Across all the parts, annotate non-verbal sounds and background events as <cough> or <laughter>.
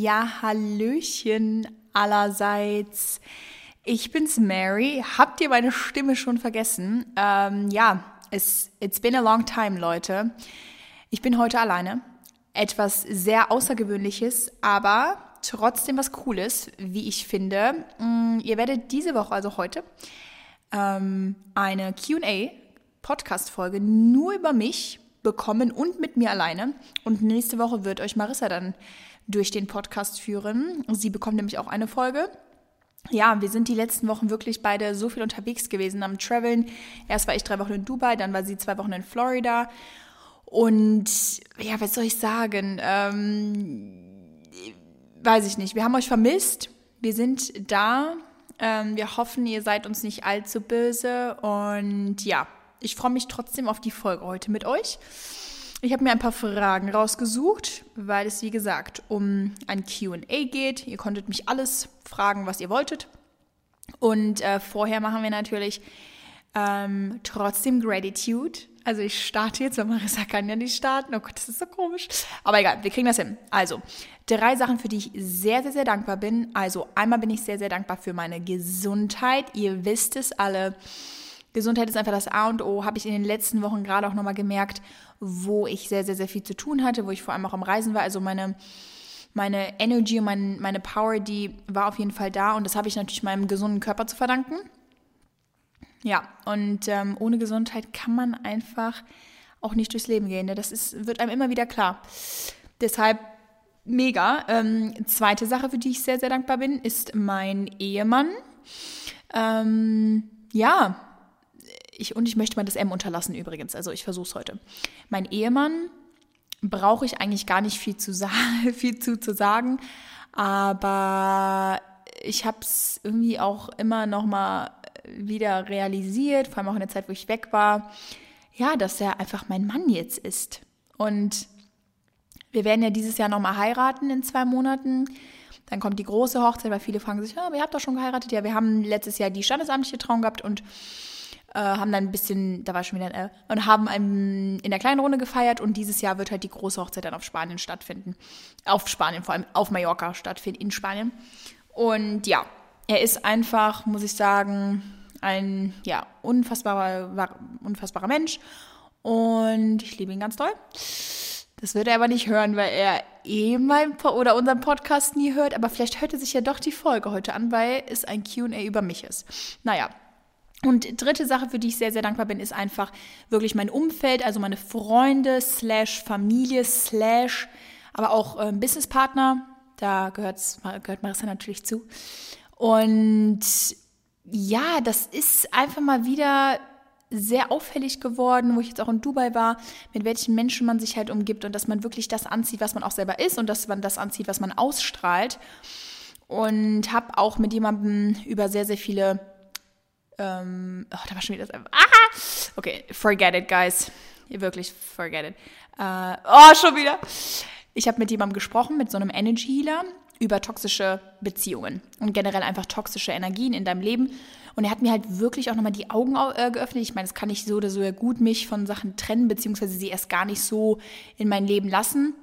Ja, Hallöchen allerseits. Ich bin's Mary. Habt ihr meine Stimme schon vergessen? Ähm, ja, es, it's been a long time, Leute. Ich bin heute alleine. Etwas sehr Außergewöhnliches, aber trotzdem was Cooles, wie ich finde. Mm, ihr werdet diese Woche, also heute, ähm, eine QA-Podcast-Folge nur über mich bekommen und mit mir alleine. Und nächste Woche wird euch Marissa dann durch den Podcast führen. Sie bekommt nämlich auch eine Folge. Ja, wir sind die letzten Wochen wirklich beide so viel unterwegs gewesen am Traveln. Erst war ich drei Wochen in Dubai, dann war sie zwei Wochen in Florida. Und ja, was soll ich sagen? Ähm, weiß ich nicht. Wir haben euch vermisst. Wir sind da. Ähm, wir hoffen, ihr seid uns nicht allzu böse. Und ja, ich freue mich trotzdem auf die Folge heute mit euch. Ich habe mir ein paar Fragen rausgesucht, weil es, wie gesagt, um ein QA geht. Ihr konntet mich alles fragen, was ihr wolltet. Und äh, vorher machen wir natürlich ähm, trotzdem Gratitude. Also ich starte jetzt, weil Marissa kann ja nicht starten. Oh Gott, das ist so komisch. Aber egal, wir kriegen das hin. Also, drei Sachen, für die ich sehr, sehr, sehr dankbar bin. Also einmal bin ich sehr, sehr dankbar für meine Gesundheit. Ihr wisst es alle. Gesundheit ist einfach das A und O, habe ich in den letzten Wochen gerade auch nochmal gemerkt, wo ich sehr, sehr, sehr viel zu tun hatte, wo ich vor allem auch am Reisen war. Also meine, meine Energy und mein, meine Power, die war auf jeden Fall da und das habe ich natürlich meinem gesunden Körper zu verdanken. Ja, und ähm, ohne Gesundheit kann man einfach auch nicht durchs Leben gehen. Ne? Das ist, wird einem immer wieder klar. Deshalb mega. Ähm, zweite Sache, für die ich sehr, sehr dankbar bin, ist mein Ehemann. Ähm, ja, ich, und ich möchte mal das M unterlassen übrigens, also ich versuche es heute. Mein Ehemann brauche ich eigentlich gar nicht viel zu, <laughs> viel zu, zu sagen, aber ich habe es irgendwie auch immer noch mal wieder realisiert, vor allem auch in der Zeit, wo ich weg war, ja, dass er einfach mein Mann jetzt ist. Und wir werden ja dieses Jahr noch mal heiraten in zwei Monaten. Dann kommt die große Hochzeit, weil viele fragen sich, ja, wir habt doch schon geheiratet. Ja, wir haben letztes Jahr die standesamtliche Trauung gehabt und äh, haben dann ein bisschen, da war schon wieder ein äh, und haben ein, in der kleinen Runde gefeiert und dieses Jahr wird halt die große Hochzeit dann auf Spanien stattfinden. Auf Spanien, vor allem auf Mallorca stattfinden, in Spanien. Und ja, er ist einfach, muss ich sagen, ein ja, unfassbarer, unfassbarer Mensch. Und ich liebe ihn ganz doll. Das wird er aber nicht hören, weil er eh mein po oder unseren Podcast nie hört. Aber vielleicht hört er sich ja doch die Folge heute an, weil es ein QA über mich ist. Naja, und dritte Sache, für die ich sehr, sehr dankbar bin, ist einfach wirklich mein Umfeld, also meine Freunde, slash Familie, slash, aber auch äh, Businesspartner. Da gehört's, gehört Marissa natürlich zu. Und ja, das ist einfach mal wieder sehr auffällig geworden, wo ich jetzt auch in Dubai war, mit welchen Menschen man sich halt umgibt und dass man wirklich das anzieht, was man auch selber ist und dass man das anzieht, was man ausstrahlt. Und habe auch mit jemandem über sehr, sehr viele ähm, oh, da war schon wieder das. Ah! Okay, forget it, guys. Wirklich, forget it. Äh, oh, schon wieder. Ich habe mit jemandem gesprochen, mit so einem Energy Healer, über toxische Beziehungen und generell einfach toxische Energien in deinem Leben. Und er hat mir halt wirklich auch nochmal die Augen äh, geöffnet. Ich meine, es kann ich so oder so ja gut mich von Sachen trennen, beziehungsweise sie erst gar nicht so in mein Leben lassen.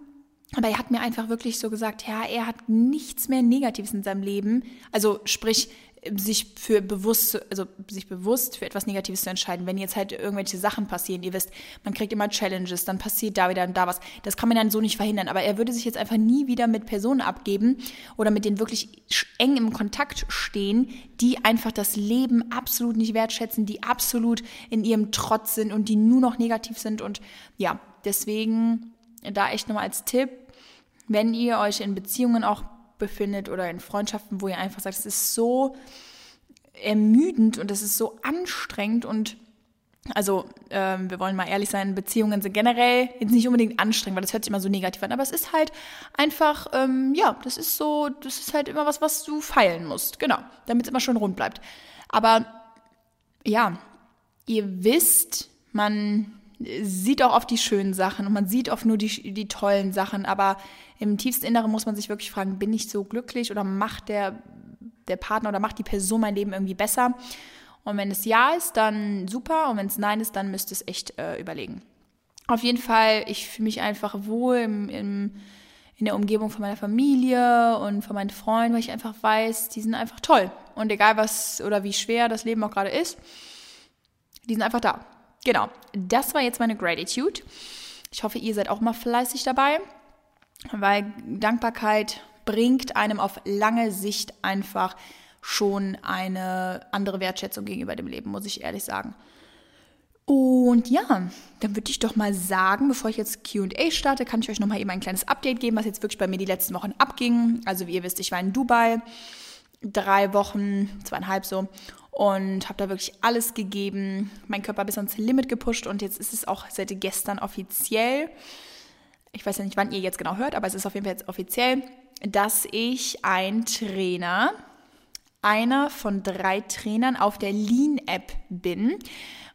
Aber er hat mir einfach wirklich so gesagt, ja, er hat nichts mehr Negatives in seinem Leben. Also sprich, sich für bewusst, also sich bewusst für etwas Negatives zu entscheiden. Wenn jetzt halt irgendwelche Sachen passieren, ihr wisst, man kriegt immer Challenges, dann passiert da wieder und da was. Das kann man dann so nicht verhindern. Aber er würde sich jetzt einfach nie wieder mit Personen abgeben oder mit denen wirklich eng im Kontakt stehen, die einfach das Leben absolut nicht wertschätzen, die absolut in ihrem Trotz sind und die nur noch negativ sind. Und ja, deswegen da echt nochmal als Tipp, wenn ihr euch in Beziehungen auch befindet oder in Freundschaften, wo ihr einfach sagt, es ist so ermüdend und es ist so anstrengend und also ähm, wir wollen mal ehrlich sein, Beziehungen sind generell jetzt nicht unbedingt anstrengend, weil das hört sich immer so negativ an, aber es ist halt einfach, ähm, ja, das ist so, das ist halt immer was, was du feilen musst, genau, damit es immer schön rund bleibt. Aber ja, ihr wisst, man sieht auch oft die schönen Sachen und man sieht oft nur die, die tollen Sachen, aber im tiefsten Inneren muss man sich wirklich fragen, bin ich so glücklich oder macht der, der Partner oder macht die Person mein Leben irgendwie besser? Und wenn es ja ist, dann super und wenn es nein ist, dann müsst ihr es echt äh, überlegen. Auf jeden Fall, ich fühle mich einfach wohl im, im, in der Umgebung von meiner Familie und von meinen Freunden, weil ich einfach weiß, die sind einfach toll. Und egal was oder wie schwer das Leben auch gerade ist, die sind einfach da. Genau, das war jetzt meine Gratitude. Ich hoffe, ihr seid auch mal fleißig dabei, weil Dankbarkeit bringt einem auf lange Sicht einfach schon eine andere Wertschätzung gegenüber dem Leben, muss ich ehrlich sagen. Und ja, dann würde ich doch mal sagen, bevor ich jetzt QA starte, kann ich euch noch mal eben ein kleines Update geben, was jetzt wirklich bei mir die letzten Wochen abging. Also wie ihr wisst, ich war in Dubai drei Wochen, zweieinhalb so und habe da wirklich alles gegeben, meinen Körper bis ans Limit gepusht und jetzt ist es auch seit gestern offiziell. Ich weiß ja nicht, wann ihr jetzt genau hört, aber es ist auf jeden Fall jetzt offiziell, dass ich ein Trainer, einer von drei Trainern auf der Lean-App bin.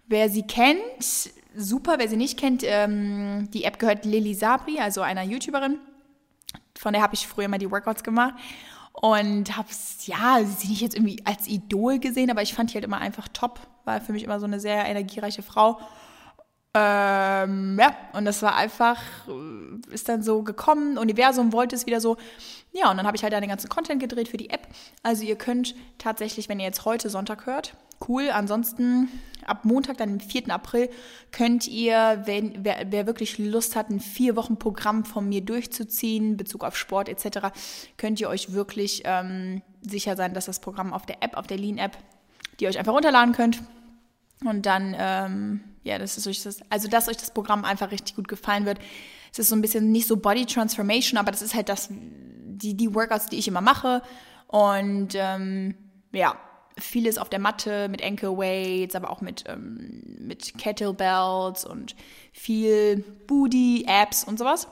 Wer sie kennt, super. Wer sie nicht kennt, ähm, die App gehört Lily Sabri, also einer YouTuberin. Von der habe ich früher mal die Workouts gemacht und habe ja, sie nicht jetzt irgendwie als Idol gesehen, aber ich fand die halt immer einfach top. War für mich immer so eine sehr energiereiche Frau. Ähm, ja, und das war einfach, äh, ist dann so gekommen, Universum wollte es wieder so. Ja, und dann habe ich halt den ganzen Content gedreht für die App. Also ihr könnt tatsächlich, wenn ihr jetzt heute Sonntag hört, cool. Ansonsten ab Montag, dann, dem 4. April, könnt ihr, wenn, wer, wer wirklich Lust hat, ein vier Wochen Programm von mir durchzuziehen, Bezug auf Sport etc., könnt ihr euch wirklich ähm, sicher sein, dass das Programm auf der App, auf der Lean-App, die ihr euch einfach runterladen könnt. Und dann, ähm, ja, das ist euch das, also dass euch das Programm einfach richtig gut gefallen wird. Es ist so ein bisschen nicht so Body Transformation, aber das ist halt das, die, die Workouts, die ich immer mache. Und ähm, ja, vieles auf der Matte mit Ankle Weights, aber auch mit, ähm, mit Kettlebells und viel Booty, Apps und sowas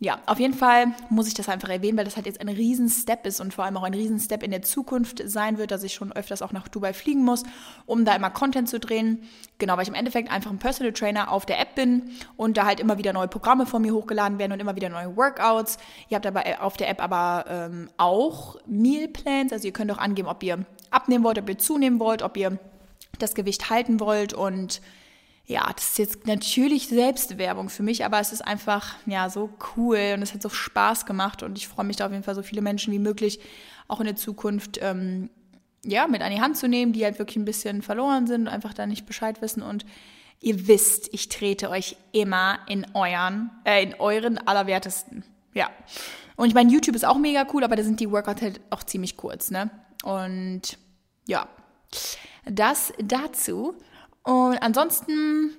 ja, auf jeden Fall muss ich das einfach erwähnen, weil das halt jetzt ein Riesen-Step ist und vor allem auch ein Riesen-Step in der Zukunft sein wird, dass ich schon öfters auch nach Dubai fliegen muss, um da immer Content zu drehen. Genau, weil ich im Endeffekt einfach ein Personal Trainer auf der App bin und da halt immer wieder neue Programme von mir hochgeladen werden und immer wieder neue Workouts. Ihr habt aber auf der App aber ähm, auch Meal Plans, also ihr könnt auch angeben, ob ihr abnehmen wollt, ob ihr zunehmen wollt, ob ihr das Gewicht halten wollt und ja, das ist jetzt natürlich Selbstwerbung für mich, aber es ist einfach, ja, so cool und es hat so Spaß gemacht und ich freue mich da auf jeden Fall so viele Menschen wie möglich auch in der Zukunft, ähm, ja, mit an die Hand zu nehmen, die halt wirklich ein bisschen verloren sind und einfach da nicht Bescheid wissen und ihr wisst, ich trete euch immer in euren, äh, in euren allerwertesten. Ja. Und ich meine, YouTube ist auch mega cool, aber da sind die Workouts halt auch ziemlich kurz, ne? Und ja, das dazu. Und ansonsten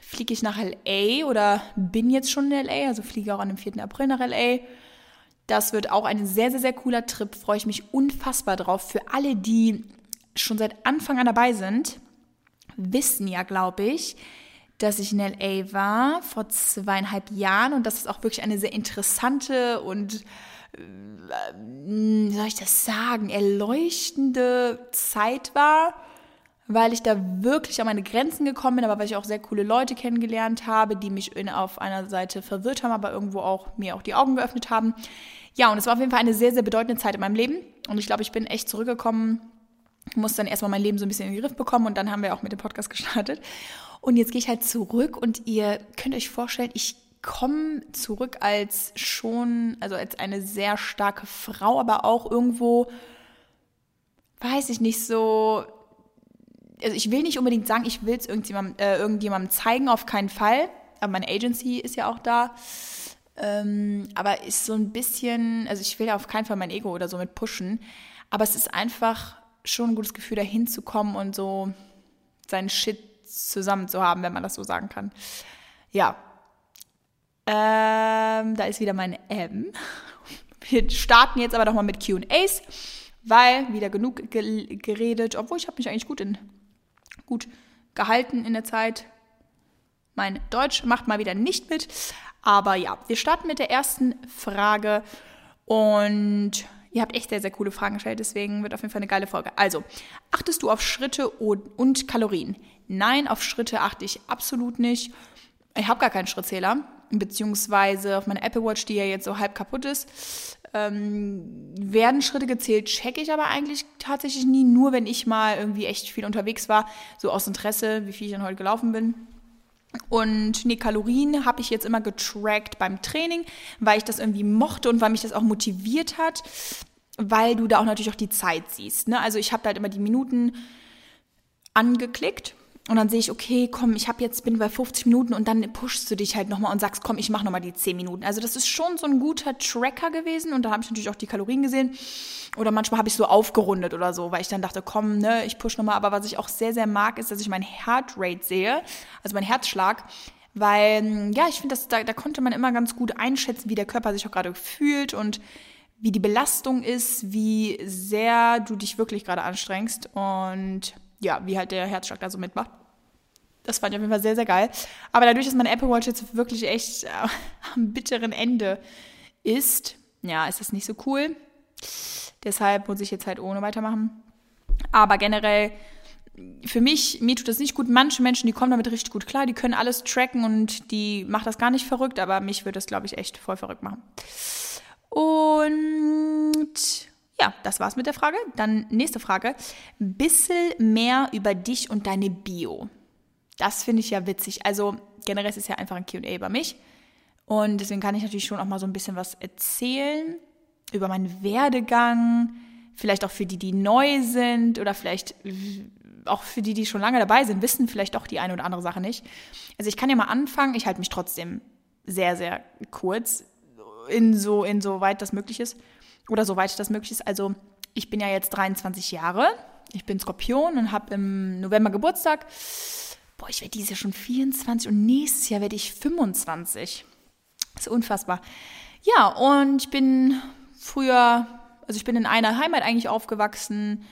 fliege ich nach LA oder bin jetzt schon in LA, also fliege auch an dem 4. April nach LA. Das wird auch ein sehr, sehr, sehr cooler Trip. Freue ich mich unfassbar drauf. Für alle, die schon seit Anfang an dabei sind, wissen ja, glaube ich, dass ich in LA war vor zweieinhalb Jahren und dass es auch wirklich eine sehr interessante und, wie soll ich das sagen, erleuchtende Zeit war weil ich da wirklich an meine Grenzen gekommen bin, aber weil ich auch sehr coole Leute kennengelernt habe, die mich in, auf einer Seite verwirrt haben, aber irgendwo auch mir auch die Augen geöffnet haben. Ja, und es war auf jeden Fall eine sehr, sehr bedeutende Zeit in meinem Leben. Und ich glaube, ich bin echt zurückgekommen, musste dann erstmal mein Leben so ein bisschen in den Griff bekommen und dann haben wir auch mit dem Podcast gestartet. Und jetzt gehe ich halt zurück und ihr könnt euch vorstellen, ich komme zurück als schon, also als eine sehr starke Frau, aber auch irgendwo, weiß ich nicht, so also ich will nicht unbedingt sagen, ich will es irgendjemandem, äh, irgendjemandem zeigen, auf keinen Fall. Aber meine Agency ist ja auch da. Ähm, aber ist so ein bisschen, also ich will ja auf keinen Fall mein Ego oder so mit pushen. Aber es ist einfach schon ein gutes Gefühl, da hinzukommen und so seinen Shit zusammen zu haben, wenn man das so sagen kann. Ja. Ähm, da ist wieder meine M. Wir starten jetzt aber doch mal mit QAs, weil wieder genug geredet, obwohl ich habe mich eigentlich gut in gut gehalten in der Zeit. Mein Deutsch macht mal wieder nicht mit. Aber ja, wir starten mit der ersten Frage. Und ihr habt echt sehr, sehr coole Fragen gestellt. Deswegen wird auf jeden Fall eine geile Folge. Also, achtest du auf Schritte und Kalorien? Nein, auf Schritte achte ich absolut nicht. Ich habe gar keinen Schrittzähler. Beziehungsweise auf meiner Apple Watch, die ja jetzt so halb kaputt ist, ähm, werden Schritte gezählt, checke ich aber eigentlich tatsächlich nie, nur wenn ich mal irgendwie echt viel unterwegs war, so aus Interesse, wie viel ich dann heute gelaufen bin. Und nee, Kalorien habe ich jetzt immer getrackt beim Training, weil ich das irgendwie mochte und weil mich das auch motiviert hat, weil du da auch natürlich auch die Zeit siehst. Ne? Also ich habe halt immer die Minuten angeklickt und dann sehe ich, okay, komm, ich habe jetzt bin bei 50 Minuten und dann pushst du dich halt nochmal und sagst, komm, ich mache nochmal die 10 Minuten. Also das ist schon so ein guter Tracker gewesen und da habe ich natürlich auch die Kalorien gesehen. Oder manchmal habe ich so aufgerundet oder so, weil ich dann dachte, komm, ne, ich push nochmal. Aber was ich auch sehr, sehr mag, ist, dass ich mein Heartrate sehe, also mein Herzschlag. Weil, ja, ich finde, da, da konnte man immer ganz gut einschätzen, wie der Körper sich auch gerade fühlt und wie die Belastung ist, wie sehr du dich wirklich gerade anstrengst. Und ja, wie halt der Herzschlag da so mitmacht. Das fand ich auf jeden Fall sehr, sehr geil. Aber dadurch, dass meine Apple Watch jetzt wirklich echt äh, <laughs> am bitteren Ende ist, ja, ist das nicht so cool. Deshalb muss ich jetzt halt ohne weitermachen. Aber generell, für mich, mir tut das nicht gut. Manche Menschen, die kommen damit richtig gut klar, die können alles tracken und die macht das gar nicht verrückt, aber mich würde das, glaube ich, echt voll verrückt machen. Und ja, das war's mit der Frage. Dann nächste Frage. Bissel mehr über dich und deine Bio. Das finde ich ja witzig. Also generell ist es ja einfach ein QA über mich. Und deswegen kann ich natürlich schon auch mal so ein bisschen was erzählen über meinen Werdegang. Vielleicht auch für die, die neu sind oder vielleicht auch für die, die schon lange dabei sind, wissen vielleicht doch die eine oder andere Sache nicht. Also ich kann ja mal anfangen. Ich halte mich trotzdem sehr, sehr kurz, in so, weit das möglich ist oder soweit das möglich ist. Also ich bin ja jetzt 23 Jahre, ich bin Skorpion und habe im November Geburtstag. Boah, ich werde dieses Jahr schon 24 und nächstes Jahr werde ich 25. Das ist unfassbar. Ja, und ich bin früher, also ich bin in einer Heimat eigentlich aufgewachsen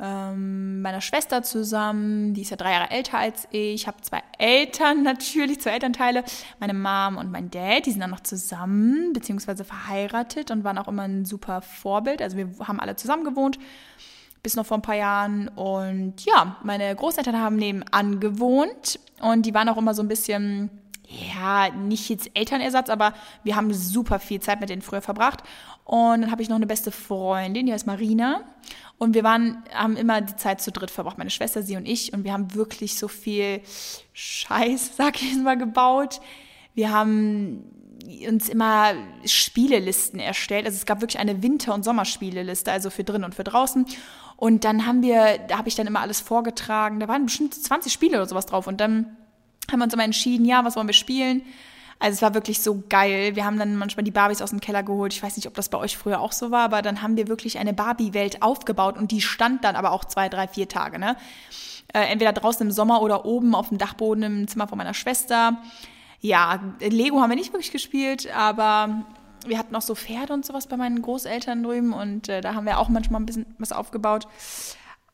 ähm, meiner Schwester zusammen. Die ist ja drei Jahre älter als ich. Ich habe zwei Eltern <laughs> natürlich, zwei Elternteile. Meine Mom und mein Dad, die sind dann noch zusammen, beziehungsweise verheiratet und waren auch immer ein super Vorbild. Also wir haben alle zusammen gewohnt, bis noch vor ein paar Jahren. Und ja, meine Großeltern haben nebenan gewohnt und die waren auch immer so ein bisschen ja, nicht jetzt Elternersatz, aber wir haben super viel Zeit mit denen früher verbracht. Und dann habe ich noch eine beste Freundin, die heißt Marina. Und wir waren, haben immer die Zeit zu dritt verbracht, meine Schwester, sie und ich. Und wir haben wirklich so viel Scheiß, <laughs> sag ich mal, gebaut. Wir haben uns immer Spielelisten erstellt. Also es gab wirklich eine Winter- und Sommerspieleliste, also für drin und für draußen. Und dann haben wir, da habe ich dann immer alles vorgetragen. Da waren bestimmt 20 Spiele oder sowas drauf. Und dann haben wir uns immer entschieden, ja, was wollen wir spielen? Also es war wirklich so geil. Wir haben dann manchmal die Barbies aus dem Keller geholt. Ich weiß nicht, ob das bei euch früher auch so war, aber dann haben wir wirklich eine Barbie-Welt aufgebaut und die stand dann aber auch zwei, drei, vier Tage. Ne? Äh, entweder draußen im Sommer oder oben auf dem Dachboden im Zimmer von meiner Schwester. Ja, Lego haben wir nicht wirklich gespielt, aber wir hatten auch so Pferde und sowas bei meinen Großeltern drüben und äh, da haben wir auch manchmal ein bisschen was aufgebaut.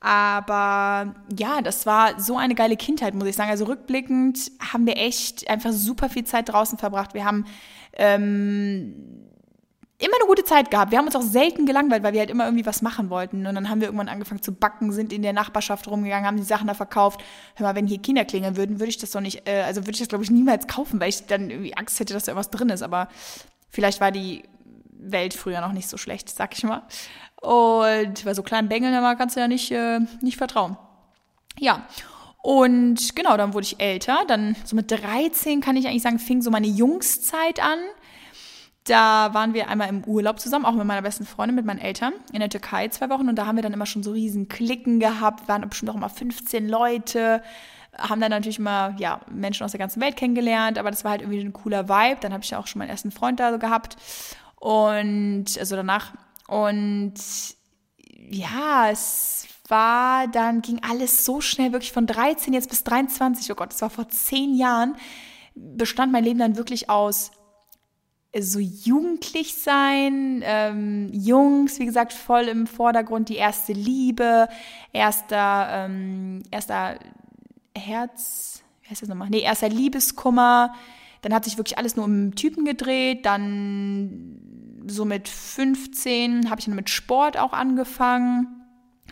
Aber ja, das war so eine geile Kindheit, muss ich sagen. Also rückblickend haben wir echt einfach super viel Zeit draußen verbracht. Wir haben ähm, immer eine gute Zeit gehabt. Wir haben uns auch selten gelangweilt, weil wir halt immer irgendwie was machen wollten. Und dann haben wir irgendwann angefangen zu backen, sind in der Nachbarschaft rumgegangen, haben die Sachen da verkauft. Hör mal, wenn hier Kinder klingeln würden, würde ich das doch nicht, äh, also würde ich das glaube ich niemals kaufen, weil ich dann irgendwie Angst hätte, dass da irgendwas drin ist. Aber vielleicht war die Welt früher noch nicht so schlecht, sag ich mal. Und bei so kleinen Bengeln kannst du ja nicht, äh, nicht vertrauen. Ja. Und genau, dann wurde ich älter. Dann so mit 13 kann ich eigentlich sagen, fing so meine Jungszeit an. Da waren wir einmal im Urlaub zusammen, auch mit meiner besten Freundin, mit meinen Eltern in der Türkei zwei Wochen. Und da haben wir dann immer schon so riesen Klicken gehabt, waren bestimmt auch immer 15 Leute, haben dann natürlich mal ja, Menschen aus der ganzen Welt kennengelernt, aber das war halt irgendwie ein cooler Vibe. Dann habe ich ja auch schon meinen ersten Freund da so gehabt. Und also danach und ja, es war, dann ging alles so schnell, wirklich von 13 jetzt bis 23, oh Gott, das war vor zehn Jahren, bestand mein Leben dann wirklich aus so jugendlich sein, ähm, Jungs, wie gesagt, voll im Vordergrund, die erste Liebe, erster, ähm, erster Herz, wie heißt das nochmal? Nee, erster Liebeskummer. Dann hat sich wirklich alles nur um Typen gedreht. Dann so mit 15 habe ich dann mit Sport auch angefangen.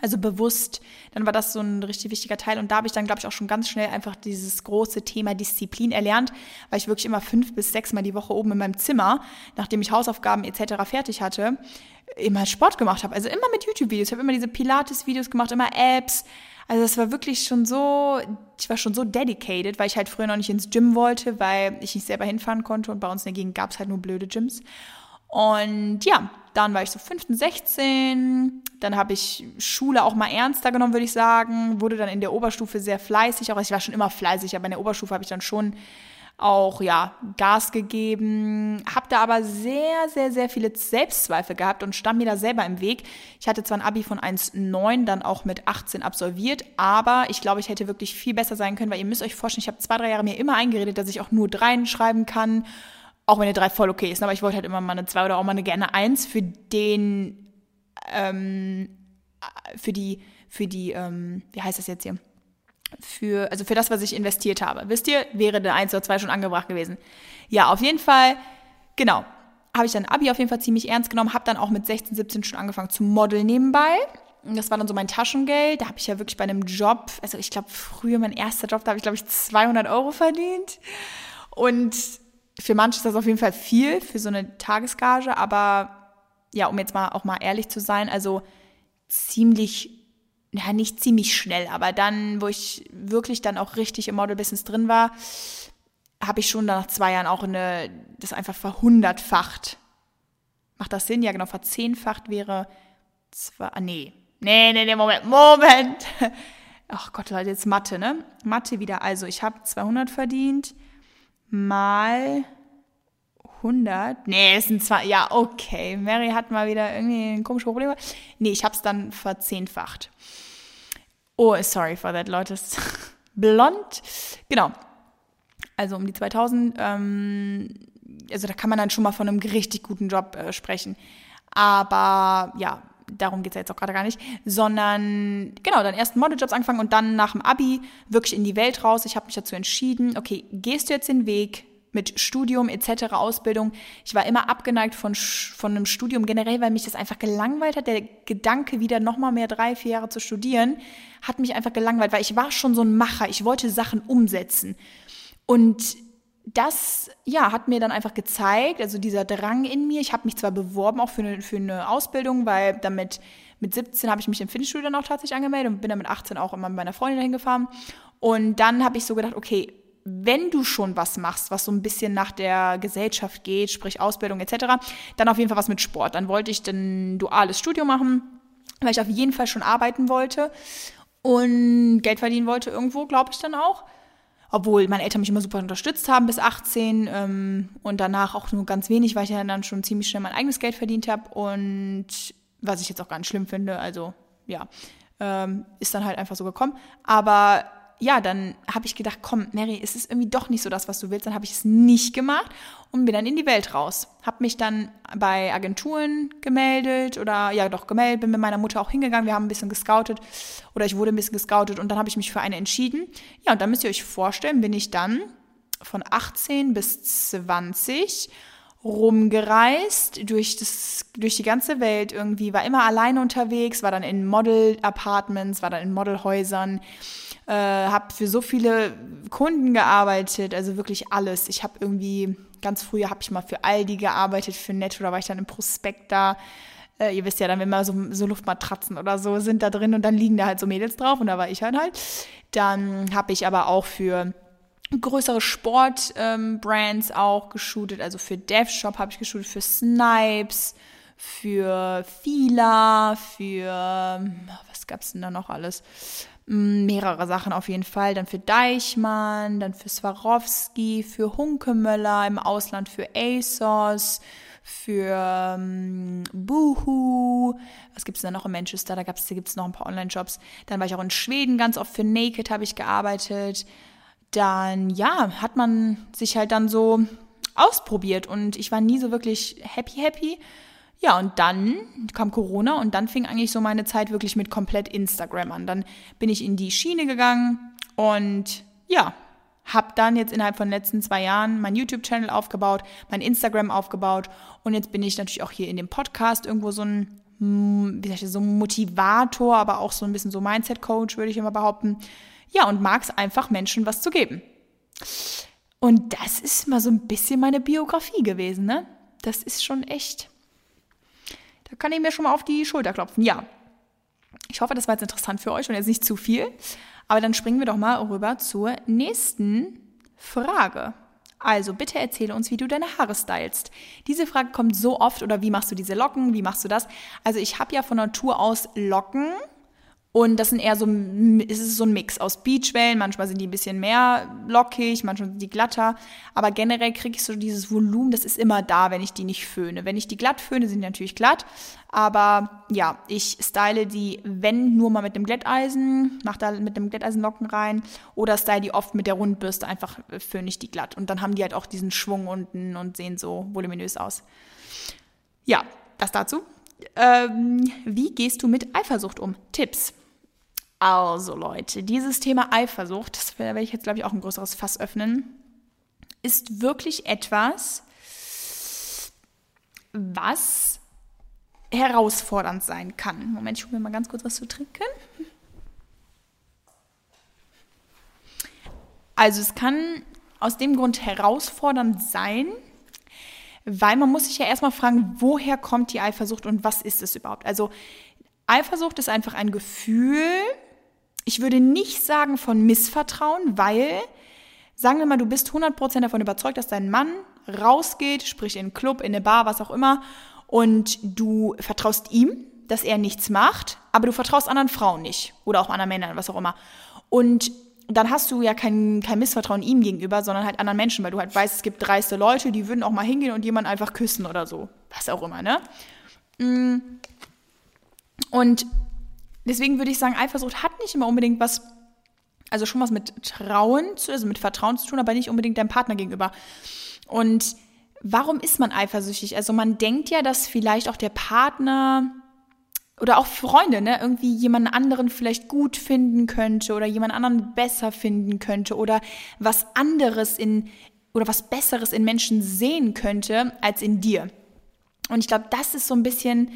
Also bewusst, dann war das so ein richtig wichtiger Teil. Und da habe ich dann, glaube ich, auch schon ganz schnell einfach dieses große Thema Disziplin erlernt, weil ich wirklich immer fünf bis sechs Mal die Woche oben in meinem Zimmer, nachdem ich Hausaufgaben etc. fertig hatte, immer Sport gemacht habe. Also immer mit YouTube-Videos. Ich habe immer diese Pilates-Videos gemacht, immer Apps. Also das war wirklich schon so, ich war schon so dedicated, weil ich halt früher noch nicht ins Gym wollte, weil ich nicht selber hinfahren konnte und bei uns in der Gegend gab es halt nur blöde Gyms. Und ja, dann war ich so 15, 16. Dann habe ich Schule auch mal ernster genommen, würde ich sagen. Wurde dann in der Oberstufe sehr fleißig. Auch ich war schon immer fleißig, aber in der Oberstufe habe ich dann schon auch ja Gas gegeben, habe da aber sehr, sehr, sehr viele Selbstzweifel gehabt und stand mir da selber im Weg. Ich hatte zwar ein Abi von 1,9 dann auch mit 18 absolviert, aber ich glaube, ich hätte wirklich viel besser sein können, weil ihr müsst euch vorstellen, ich habe zwei, drei Jahre mir immer eingeredet, dass ich auch nur dreien schreiben kann auch wenn eine 3 voll okay ist, aber ich wollte halt immer mal eine 2 oder auch mal eine gerne 1 für den, ähm, für die, für die, ähm, wie heißt das jetzt hier? Für, also für das, was ich investiert habe. Wisst ihr, wäre eine 1 oder 2 schon angebracht gewesen. Ja, auf jeden Fall, genau, habe ich dann Abi auf jeden Fall ziemlich ernst genommen, habe dann auch mit 16, 17 schon angefangen zu modeln nebenbei. Das war dann so mein Taschengeld. Da habe ich ja wirklich bei einem Job, also ich glaube früher mein erster Job, da habe ich glaube ich 200 Euro verdient. Und für manche ist das auf jeden Fall viel für so eine Tagesgage, aber ja, um jetzt mal auch mal ehrlich zu sein, also ziemlich, ja, nicht ziemlich schnell, aber dann, wo ich wirklich dann auch richtig im Model-Business drin war, habe ich schon nach zwei Jahren auch eine, das einfach verhundertfacht. Macht das Sinn? Ja, genau, verzehnfacht wäre zwar, ah, nee, nee, nee, nee, Moment, Moment. <laughs> Ach Gott, Leute, jetzt Mathe, ne? Mathe wieder. Also, ich habe 200 verdient mal 100. Nee, es sind zwei. Ja, okay. Mary hat mal wieder irgendwie ein komisches Problem. Nee, ich habe es dann verzehnfacht. Oh, sorry for that, Leute. <laughs> Blond. Genau. Also um die 2000. Ähm, also da kann man dann schon mal von einem richtig guten Job äh, sprechen. Aber ja, darum geht es ja jetzt auch gerade gar nicht, sondern genau, dann ersten Modeljobs angefangen und dann nach dem Abi wirklich in die Welt raus. Ich habe mich dazu entschieden, okay, gehst du jetzt den Weg mit Studium etc., Ausbildung. Ich war immer abgeneigt von, von einem Studium generell, weil mich das einfach gelangweilt hat. Der Gedanke, wieder nochmal mehr drei, vier Jahre zu studieren, hat mich einfach gelangweilt, weil ich war schon so ein Macher. Ich wollte Sachen umsetzen. Und das ja, hat mir dann einfach gezeigt, also dieser Drang in mir. Ich habe mich zwar beworben auch für eine, für eine Ausbildung, weil damit mit 17 habe ich mich im Fitnessstudio dann auch tatsächlich angemeldet und bin dann mit 18 auch immer mit meiner Freundin dahin gefahren. Und dann habe ich so gedacht, okay, wenn du schon was machst, was so ein bisschen nach der Gesellschaft geht, sprich Ausbildung etc., dann auf jeden Fall was mit Sport. Dann wollte ich ein duales Studio machen, weil ich auf jeden Fall schon arbeiten wollte und Geld verdienen wollte irgendwo, glaube ich dann auch obwohl meine Eltern mich immer super unterstützt haben bis 18 ähm, und danach auch nur ganz wenig, weil ich ja dann schon ziemlich schnell mein eigenes Geld verdient habe und was ich jetzt auch nicht schlimm finde, also ja, ähm, ist dann halt einfach so gekommen. Aber ja, dann habe ich gedacht, komm, Mary, es ist irgendwie doch nicht so das, was du willst. Dann habe ich es nicht gemacht und bin dann in die Welt raus. Habe mich dann bei Agenturen gemeldet oder ja doch gemeldet, bin mit meiner Mutter auch hingegangen. Wir haben ein bisschen gescoutet oder ich wurde ein bisschen gescoutet und dann habe ich mich für eine entschieden. Ja, und dann müsst ihr euch vorstellen, bin ich dann von 18 bis 20 rumgereist durch, das, durch die ganze Welt irgendwie, war immer alleine unterwegs, war dann in Model-Apartments, war dann in Modelhäusern, äh, habe für so viele Kunden gearbeitet, also wirklich alles. Ich habe irgendwie, ganz früher habe ich mal für Aldi gearbeitet, für Netto, da war ich dann im Prospekt da. Äh, ihr wisst ja dann, wenn mal so, so Luftmatratzen oder so sind da drin und dann liegen da halt so Mädels drauf und da war ich halt halt. Dann habe ich aber auch für größere Sportbrands ähm, auch geshootet, also für DevShop habe ich geshootet, für Snipes, für Fila, für was gab's denn da noch alles? Mm, mehrere Sachen auf jeden Fall. Dann für Deichmann, dann für Swarovski, für Hunkemöller im Ausland, für ASOS, für ähm, Boohoo. Was gibt's denn noch in Manchester? Da, gab's, da gibt's noch ein paar Online-Shops. Dann war ich auch in Schweden ganz oft für Naked habe ich gearbeitet dann ja, hat man sich halt dann so ausprobiert und ich war nie so wirklich happy, happy. Ja, und dann kam Corona und dann fing eigentlich so meine Zeit wirklich mit komplett Instagram an. Dann bin ich in die Schiene gegangen und ja, habe dann jetzt innerhalb von den letzten zwei Jahren mein YouTube-Channel aufgebaut, mein Instagram aufgebaut und jetzt bin ich natürlich auch hier in dem Podcast irgendwo so ein wie sag ich, so Motivator, aber auch so ein bisschen so Mindset-Coach, würde ich immer behaupten. Ja, und mag es einfach, Menschen was zu geben. Und das ist mal so ein bisschen meine Biografie gewesen, ne? Das ist schon echt. Da kann ich mir schon mal auf die Schulter klopfen. Ja. Ich hoffe, das war jetzt interessant für euch und jetzt nicht zu viel. Aber dann springen wir doch mal rüber zur nächsten Frage. Also bitte erzähle uns, wie du deine Haare stylst. Diese Frage kommt so oft oder wie machst du diese Locken, wie machst du das? Also ich habe ja von Natur aus Locken und das sind eher so, es ist so ein Mix aus Beachwellen, manchmal sind die ein bisschen mehr lockig, manchmal sind die glatter, aber generell kriege ich so dieses Volumen, das ist immer da, wenn ich die nicht föhne. Wenn ich die glatt föhne, sind die natürlich glatt, aber ja, ich style die, wenn nur mal mit dem Glätteisen, mache da mit dem Glätteisen Locken rein oder style die oft mit der Rundbürste, einfach föhne ich die glatt und dann haben die halt auch diesen Schwung unten und sehen so voluminös aus. Ja, das dazu. Ähm, wie gehst du mit Eifersucht um? Tipps. Also Leute, dieses Thema Eifersucht, das werde ich jetzt, glaube ich, auch ein größeres Fass öffnen, ist wirklich etwas, was herausfordernd sein kann. Moment, ich hole mir mal ganz kurz was zu trinken. Also es kann aus dem Grund herausfordernd sein, weil man muss sich ja erstmal fragen, woher kommt die Eifersucht und was ist es überhaupt? Also Eifersucht ist einfach ein Gefühl, ich würde nicht sagen von Missvertrauen, weil, sagen wir mal, du bist 100% davon überzeugt, dass dein Mann rausgeht, sprich in einen Club, in eine Bar, was auch immer, und du vertraust ihm, dass er nichts macht, aber du vertraust anderen Frauen nicht oder auch anderen Männern, was auch immer. Und dann hast du ja kein, kein Missvertrauen ihm gegenüber, sondern halt anderen Menschen, weil du halt weißt, es gibt dreiste Leute, die würden auch mal hingehen und jemanden einfach küssen oder so. Was auch immer, ne? Mm. Und deswegen würde ich sagen, Eifersucht hat nicht immer unbedingt was, also schon was mit Trauen, zu, also mit Vertrauen zu tun, aber nicht unbedingt deinem Partner gegenüber. Und warum ist man eifersüchtig? Also man denkt ja, dass vielleicht auch der Partner oder auch Freunde, ne, irgendwie jemand anderen vielleicht gut finden könnte oder jemand anderen besser finden könnte oder was anderes in oder was Besseres in Menschen sehen könnte als in dir. Und ich glaube, das ist so ein bisschen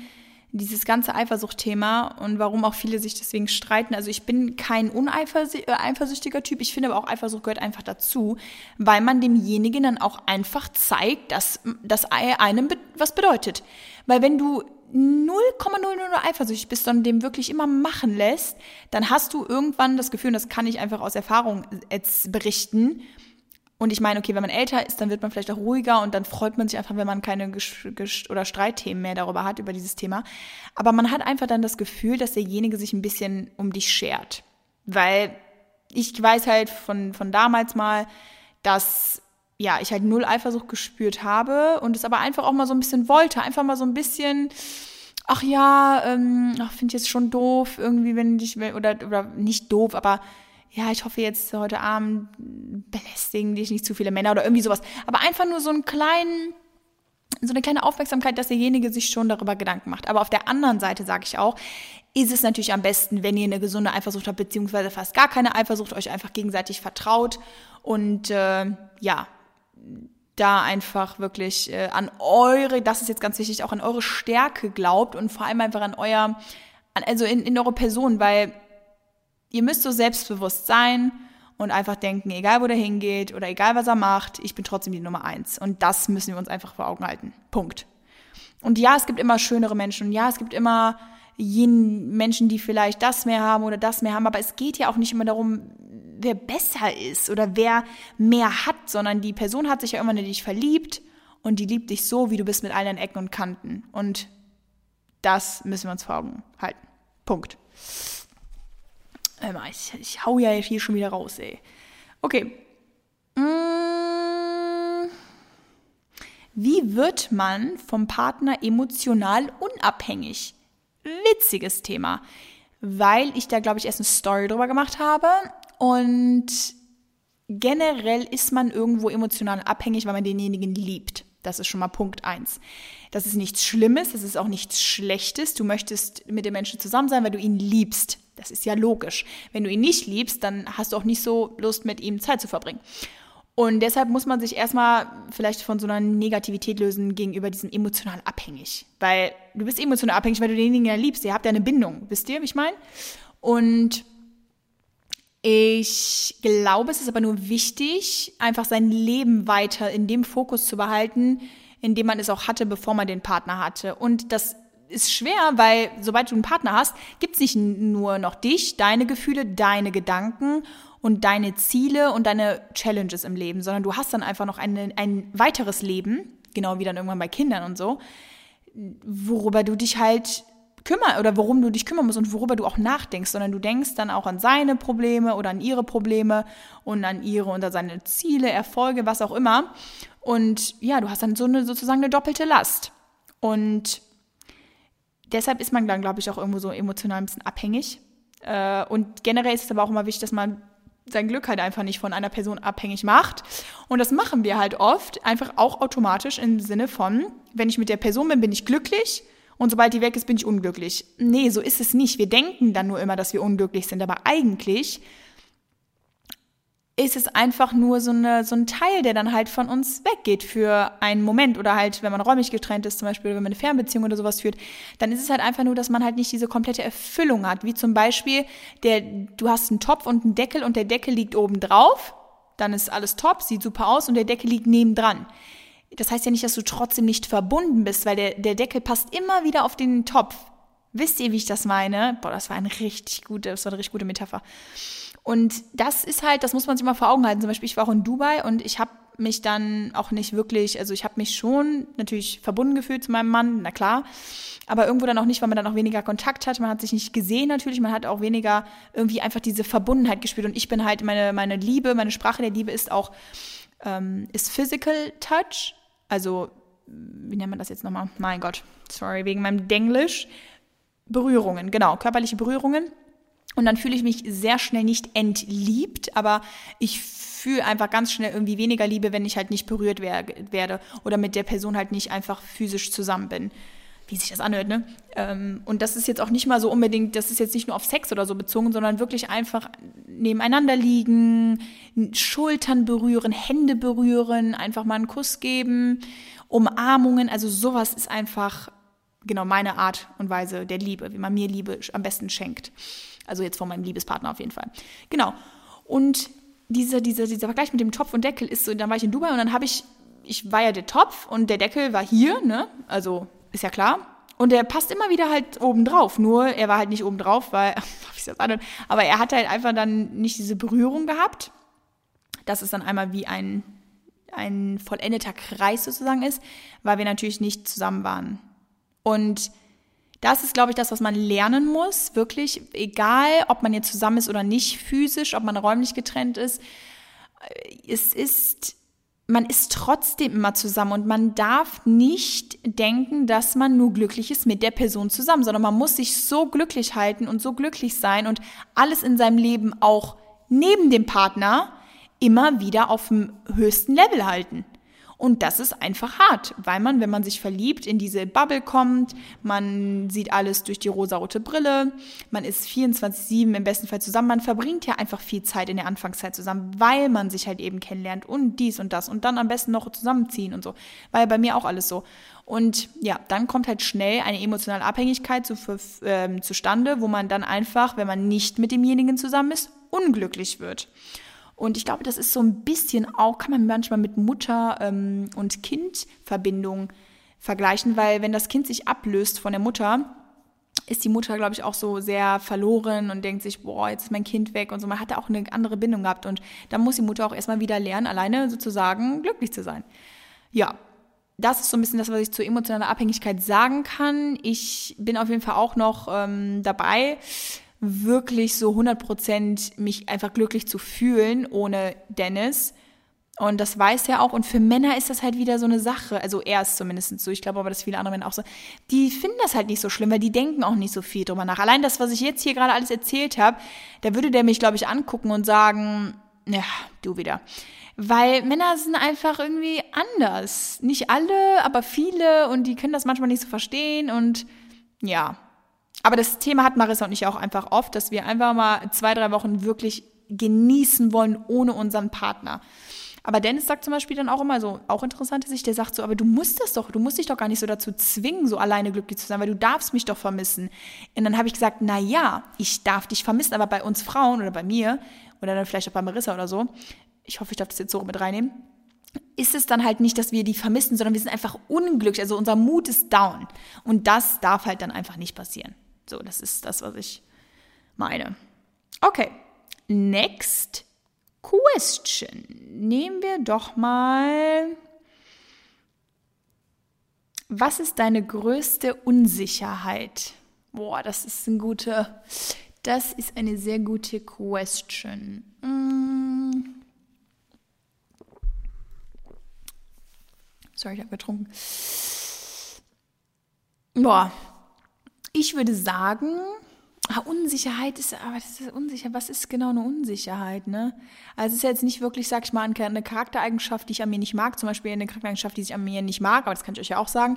dieses ganze Eifersucht-Thema und warum auch viele sich deswegen streiten. Also ich bin kein uneifersüchtiger Typ, ich finde aber auch Eifersucht gehört einfach dazu, weil man demjenigen dann auch einfach zeigt, dass das einem was bedeutet. Weil wenn du 0,00 eifersüchtig bist, sondern dem wirklich immer machen lässt, dann hast du irgendwann das Gefühl, und das kann ich einfach aus Erfahrung jetzt berichten, und ich meine, okay, wenn man älter ist, dann wird man vielleicht auch ruhiger und dann freut man sich einfach, wenn man keine Gesch Gesch oder Streitthemen mehr darüber hat, über dieses Thema. Aber man hat einfach dann das Gefühl, dass derjenige sich ein bisschen um dich schert. Weil ich weiß halt von, von damals mal, dass ja, ich halt null Eifersucht gespürt habe und es aber einfach auch mal so ein bisschen wollte. Einfach mal so ein bisschen, ach ja, ähm, finde ich jetzt schon doof, irgendwie, wenn ich, oder, oder nicht doof, aber ja, ich hoffe jetzt heute Abend belästigen dich nicht zu viele Männer oder irgendwie sowas. Aber einfach nur so einen kleinen, so eine kleine Aufmerksamkeit, dass derjenige sich schon darüber Gedanken macht. Aber auf der anderen Seite sage ich auch, ist es natürlich am besten, wenn ihr eine gesunde Eifersucht habt, beziehungsweise fast gar keine Eifersucht, euch einfach gegenseitig vertraut und äh, ja, da einfach wirklich äh, an eure, das ist jetzt ganz wichtig, auch an eure Stärke glaubt und vor allem einfach an euer, an, also in, in eure Person, weil Ihr müsst so selbstbewusst sein und einfach denken, egal wo der hingeht oder egal was er macht, ich bin trotzdem die Nummer eins. Und das müssen wir uns einfach vor Augen halten. Punkt. Und ja, es gibt immer schönere Menschen und ja, es gibt immer jenen Menschen, die vielleicht das mehr haben oder das mehr haben, aber es geht ja auch nicht immer darum, wer besser ist oder wer mehr hat, sondern die Person hat sich ja immer in dich verliebt und die liebt dich so, wie du bist mit allen Ecken und Kanten. Und das müssen wir uns vor Augen halten. Punkt. Ich, ich hau ja hier schon wieder raus, ey. Okay. Mm. Wie wird man vom Partner emotional unabhängig? Witziges Thema, weil ich da, glaube ich, erst eine Story drüber gemacht habe. Und generell ist man irgendwo emotional abhängig, weil man denjenigen liebt. Das ist schon mal Punkt eins. Das ist nichts Schlimmes, das ist auch nichts Schlechtes. Du möchtest mit dem Menschen zusammen sein, weil du ihn liebst. Das ist ja logisch. Wenn du ihn nicht liebst, dann hast du auch nicht so Lust, mit ihm Zeit zu verbringen. Und deshalb muss man sich erstmal vielleicht von so einer Negativität lösen gegenüber diesem emotional abhängig. Weil du bist emotional abhängig, weil du denjenigen ja liebst. Ihr habt ja eine Bindung. Wisst ihr, wie ich meine? Und ich glaube, es ist aber nur wichtig, einfach sein Leben weiter in dem Fokus zu behalten, in dem man es auch hatte, bevor man den Partner hatte. Und das ist schwer, weil sobald du einen Partner hast, gibt es nicht nur noch dich, deine Gefühle, deine Gedanken und deine Ziele und deine Challenges im Leben, sondern du hast dann einfach noch eine, ein weiteres Leben, genau wie dann irgendwann bei Kindern und so, worüber du dich halt kümmern oder worum du dich kümmern musst und worüber du auch nachdenkst, sondern du denkst dann auch an seine Probleme oder an ihre Probleme und an ihre und an seine Ziele, Erfolge, was auch immer. Und ja, du hast dann so eine sozusagen eine doppelte Last. Und deshalb ist man dann, glaube ich, auch irgendwo so emotional ein bisschen abhängig. Äh, und generell ist es aber auch immer wichtig, dass man sein Glück halt einfach nicht von einer Person abhängig macht. Und das machen wir halt oft einfach auch automatisch im Sinne von, wenn ich mit der Person bin, bin ich glücklich und sobald die weg ist, bin ich unglücklich. Nee, so ist es nicht. Wir denken dann nur immer, dass wir unglücklich sind, aber eigentlich ist es einfach nur so, eine, so ein Teil, der dann halt von uns weggeht für einen Moment oder halt, wenn man räumlich getrennt ist, zum Beispiel, wenn man eine Fernbeziehung oder sowas führt, dann ist es halt einfach nur, dass man halt nicht diese komplette Erfüllung hat. Wie zum Beispiel, der, du hast einen Topf und einen Deckel und der Deckel liegt oben drauf, dann ist alles top, sieht super aus und der Deckel liegt nebendran. Das heißt ja nicht, dass du trotzdem nicht verbunden bist, weil der, der Deckel passt immer wieder auf den Topf. Wisst ihr, wie ich das meine? Boah, das war eine richtig gute, das war eine richtig gute Metapher. Und das ist halt, das muss man sich mal vor Augen halten. Zum Beispiel, ich war auch in Dubai und ich habe mich dann auch nicht wirklich, also ich habe mich schon natürlich verbunden gefühlt zu meinem Mann, na klar, aber irgendwo dann auch nicht, weil man dann auch weniger Kontakt hat, man hat sich nicht gesehen natürlich, man hat auch weniger irgendwie einfach diese Verbundenheit gespürt und ich bin halt, meine, meine Liebe, meine Sprache der Liebe ist auch, ähm, ist Physical Touch, also wie nennt man das jetzt nochmal? Mein Gott, sorry, wegen meinem Denglisch. Berührungen, genau, körperliche Berührungen und dann fühle ich mich sehr schnell nicht entliebt, aber ich fühle einfach ganz schnell irgendwie weniger Liebe, wenn ich halt nicht berührt werde oder mit der Person halt nicht einfach physisch zusammen bin. Wie sich das anhört, ne? Ähm, und das ist jetzt auch nicht mal so unbedingt, das ist jetzt nicht nur auf Sex oder so bezogen, sondern wirklich einfach nebeneinander liegen, Schultern berühren, Hände berühren, einfach mal einen Kuss geben, Umarmungen, also sowas ist einfach genau meine Art und Weise der Liebe, wie man mir Liebe am besten schenkt. Also jetzt von meinem Liebespartner auf jeden Fall. Genau. Und dieser, dieser, dieser Vergleich mit dem Topf und Deckel ist so, dann war ich in Dubai und dann habe ich, ich war ja der Topf und der Deckel war hier, ne? Also ist ja klar. Und der passt immer wieder halt oben drauf. Nur er war halt nicht oben drauf, weil, <laughs> aber er hat halt einfach dann nicht diese Berührung gehabt. Das ist dann einmal wie ein, ein vollendeter Kreis sozusagen ist, weil wir natürlich nicht zusammen waren. Und das ist, glaube ich, das, was man lernen muss, wirklich, egal, ob man jetzt zusammen ist oder nicht physisch, ob man räumlich getrennt ist. Es ist, man ist trotzdem immer zusammen und man darf nicht denken, dass man nur glücklich ist mit der Person zusammen, sondern man muss sich so glücklich halten und so glücklich sein und alles in seinem Leben auch neben dem Partner immer wieder auf dem höchsten Level halten. Und das ist einfach hart, weil man, wenn man sich verliebt, in diese Bubble kommt, man sieht alles durch die rosarote Brille, man ist 24-7 im besten Fall zusammen, man verbringt ja einfach viel Zeit in der Anfangszeit zusammen, weil man sich halt eben kennenlernt und dies und das und dann am besten noch zusammenziehen und so. War ja bei mir auch alles so. Und ja, dann kommt halt schnell eine emotionale Abhängigkeit zu, äh, zustande, wo man dann einfach, wenn man nicht mit demjenigen zusammen ist, unglücklich wird. Und ich glaube, das ist so ein bisschen auch, kann man manchmal mit Mutter ähm, und Kind-Verbindung vergleichen, weil wenn das Kind sich ablöst von der Mutter, ist die Mutter, glaube ich, auch so sehr verloren und denkt sich, boah, jetzt ist mein Kind weg und so. Man hat da auch eine andere Bindung gehabt und da muss die Mutter auch erstmal wieder lernen, alleine sozusagen glücklich zu sein. Ja, das ist so ein bisschen das, was ich zur emotionalen Abhängigkeit sagen kann. Ich bin auf jeden Fall auch noch ähm, dabei, wirklich so 100% mich einfach glücklich zu fühlen ohne Dennis. Und das weiß er auch. Und für Männer ist das halt wieder so eine Sache. Also er ist zumindest so. Ich glaube aber, dass viele andere Männer auch so. Die finden das halt nicht so schlimm, weil die denken auch nicht so viel drüber nach. Allein das, was ich jetzt hier gerade alles erzählt habe, da würde der mich, glaube ich, angucken und sagen, ja, du wieder. Weil Männer sind einfach irgendwie anders. Nicht alle, aber viele. Und die können das manchmal nicht so verstehen. Und ja, aber das Thema hat Marissa und ich auch einfach oft, dass wir einfach mal zwei, drei Wochen wirklich genießen wollen ohne unseren Partner. Aber Dennis sagt zum Beispiel dann auch immer so, auch interessante Sicht, der sagt so, aber du musst das doch, du musst dich doch gar nicht so dazu zwingen, so alleine glücklich zu sein, weil du darfst mich doch vermissen. Und dann habe ich gesagt, na ja, ich darf dich vermissen, aber bei uns Frauen oder bei mir oder dann vielleicht auch bei Marissa oder so, ich hoffe, ich darf das jetzt so mit reinnehmen, ist es dann halt nicht, dass wir die vermissen, sondern wir sind einfach unglücklich. Also unser Mut ist down. Und das darf halt dann einfach nicht passieren. So, das ist das, was ich meine. Okay, next question. Nehmen wir doch mal. Was ist deine größte Unsicherheit? Boah, das ist ein guter, das ist eine sehr gute Question. Mm. Sorry, ich habe getrunken. Boah, ich würde sagen, ah, Unsicherheit ist, aber das ist unsicher. Was ist genau eine Unsicherheit, ne? Also es ist jetzt nicht wirklich, sag ich mal, eine Charaktereigenschaft, die ich an mir nicht mag. Zum Beispiel eine Charaktereigenschaft, die ich an mir nicht mag, aber das kann ich euch ja auch sagen.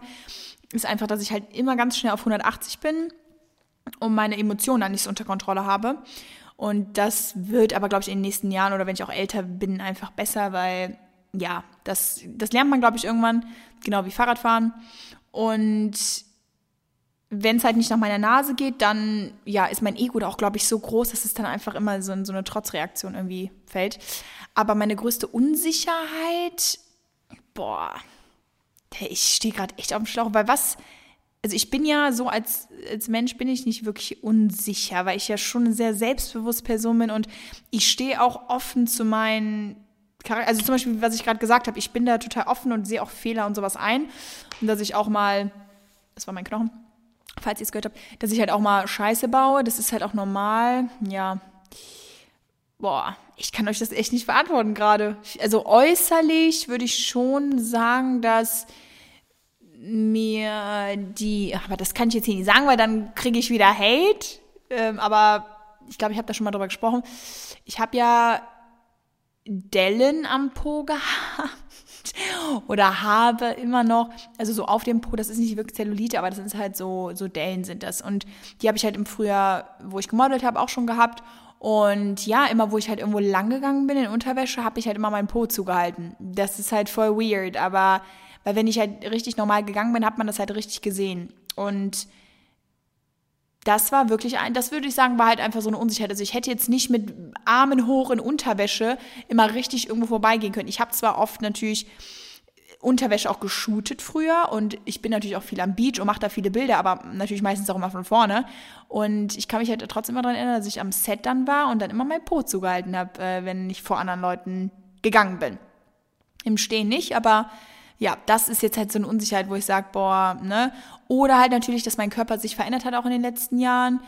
Ist einfach, dass ich halt immer ganz schnell auf 180 bin und meine Emotionen dann nicht so unter Kontrolle habe. Und das wird aber, glaube ich, in den nächsten Jahren oder wenn ich auch älter bin, einfach besser, weil ja, das, das lernt man, glaube ich, irgendwann, genau wie Fahrradfahren. Und wenn es halt nicht nach meiner Nase geht, dann ja, ist mein Ego da auch, glaube ich, so groß, dass es dann einfach immer so, so eine Trotzreaktion irgendwie fällt. Aber meine größte Unsicherheit, boah, ich stehe gerade echt auf dem Schlauch, weil was, also ich bin ja so als, als Mensch bin ich nicht wirklich unsicher, weil ich ja schon eine sehr selbstbewusste Person bin und ich stehe auch offen zu meinen also zum Beispiel, was ich gerade gesagt habe, ich bin da total offen und sehe auch Fehler und sowas ein. Und dass ich auch mal, das war mein Knochen, falls ihr es gehört habt, dass ich halt auch mal Scheiße baue. Das ist halt auch normal. Ja. Boah, ich kann euch das echt nicht beantworten gerade. Also äußerlich würde ich schon sagen, dass mir die, aber das kann ich jetzt hier nicht sagen, weil dann kriege ich wieder Hate. Ähm, aber ich glaube, ich habe da schon mal drüber gesprochen. Ich habe ja Dellen am Po <laughs> gehabt oder habe immer noch, also so auf dem Po, das ist nicht wirklich Zellulite, aber das ist halt so, so Dellen sind das. Und die habe ich halt im Frühjahr, wo ich gemodelt habe, auch schon gehabt. Und ja, immer wo ich halt irgendwo lang gegangen bin in Unterwäsche, habe ich halt immer meinen Po zugehalten. Das ist halt voll weird, aber weil wenn ich halt richtig normal gegangen bin, hat man das halt richtig gesehen. Und das war wirklich ein, das würde ich sagen, war halt einfach so eine Unsicherheit. Also ich hätte jetzt nicht mit Armen hoch in Unterwäsche immer richtig irgendwo vorbeigehen können. Ich habe zwar oft natürlich Unterwäsche auch geshootet früher und ich bin natürlich auch viel am Beach und mache da viele Bilder, aber natürlich meistens auch immer von vorne. Und ich kann mich halt trotzdem immer daran erinnern, dass ich am Set dann war und dann immer mein Po zugehalten habe, äh, wenn ich vor anderen Leuten gegangen bin. Im Stehen nicht, aber ja, das ist jetzt halt so eine Unsicherheit, wo ich sage, boah, ne? Oder halt natürlich, dass mein Körper sich verändert hat auch in den letzten Jahren.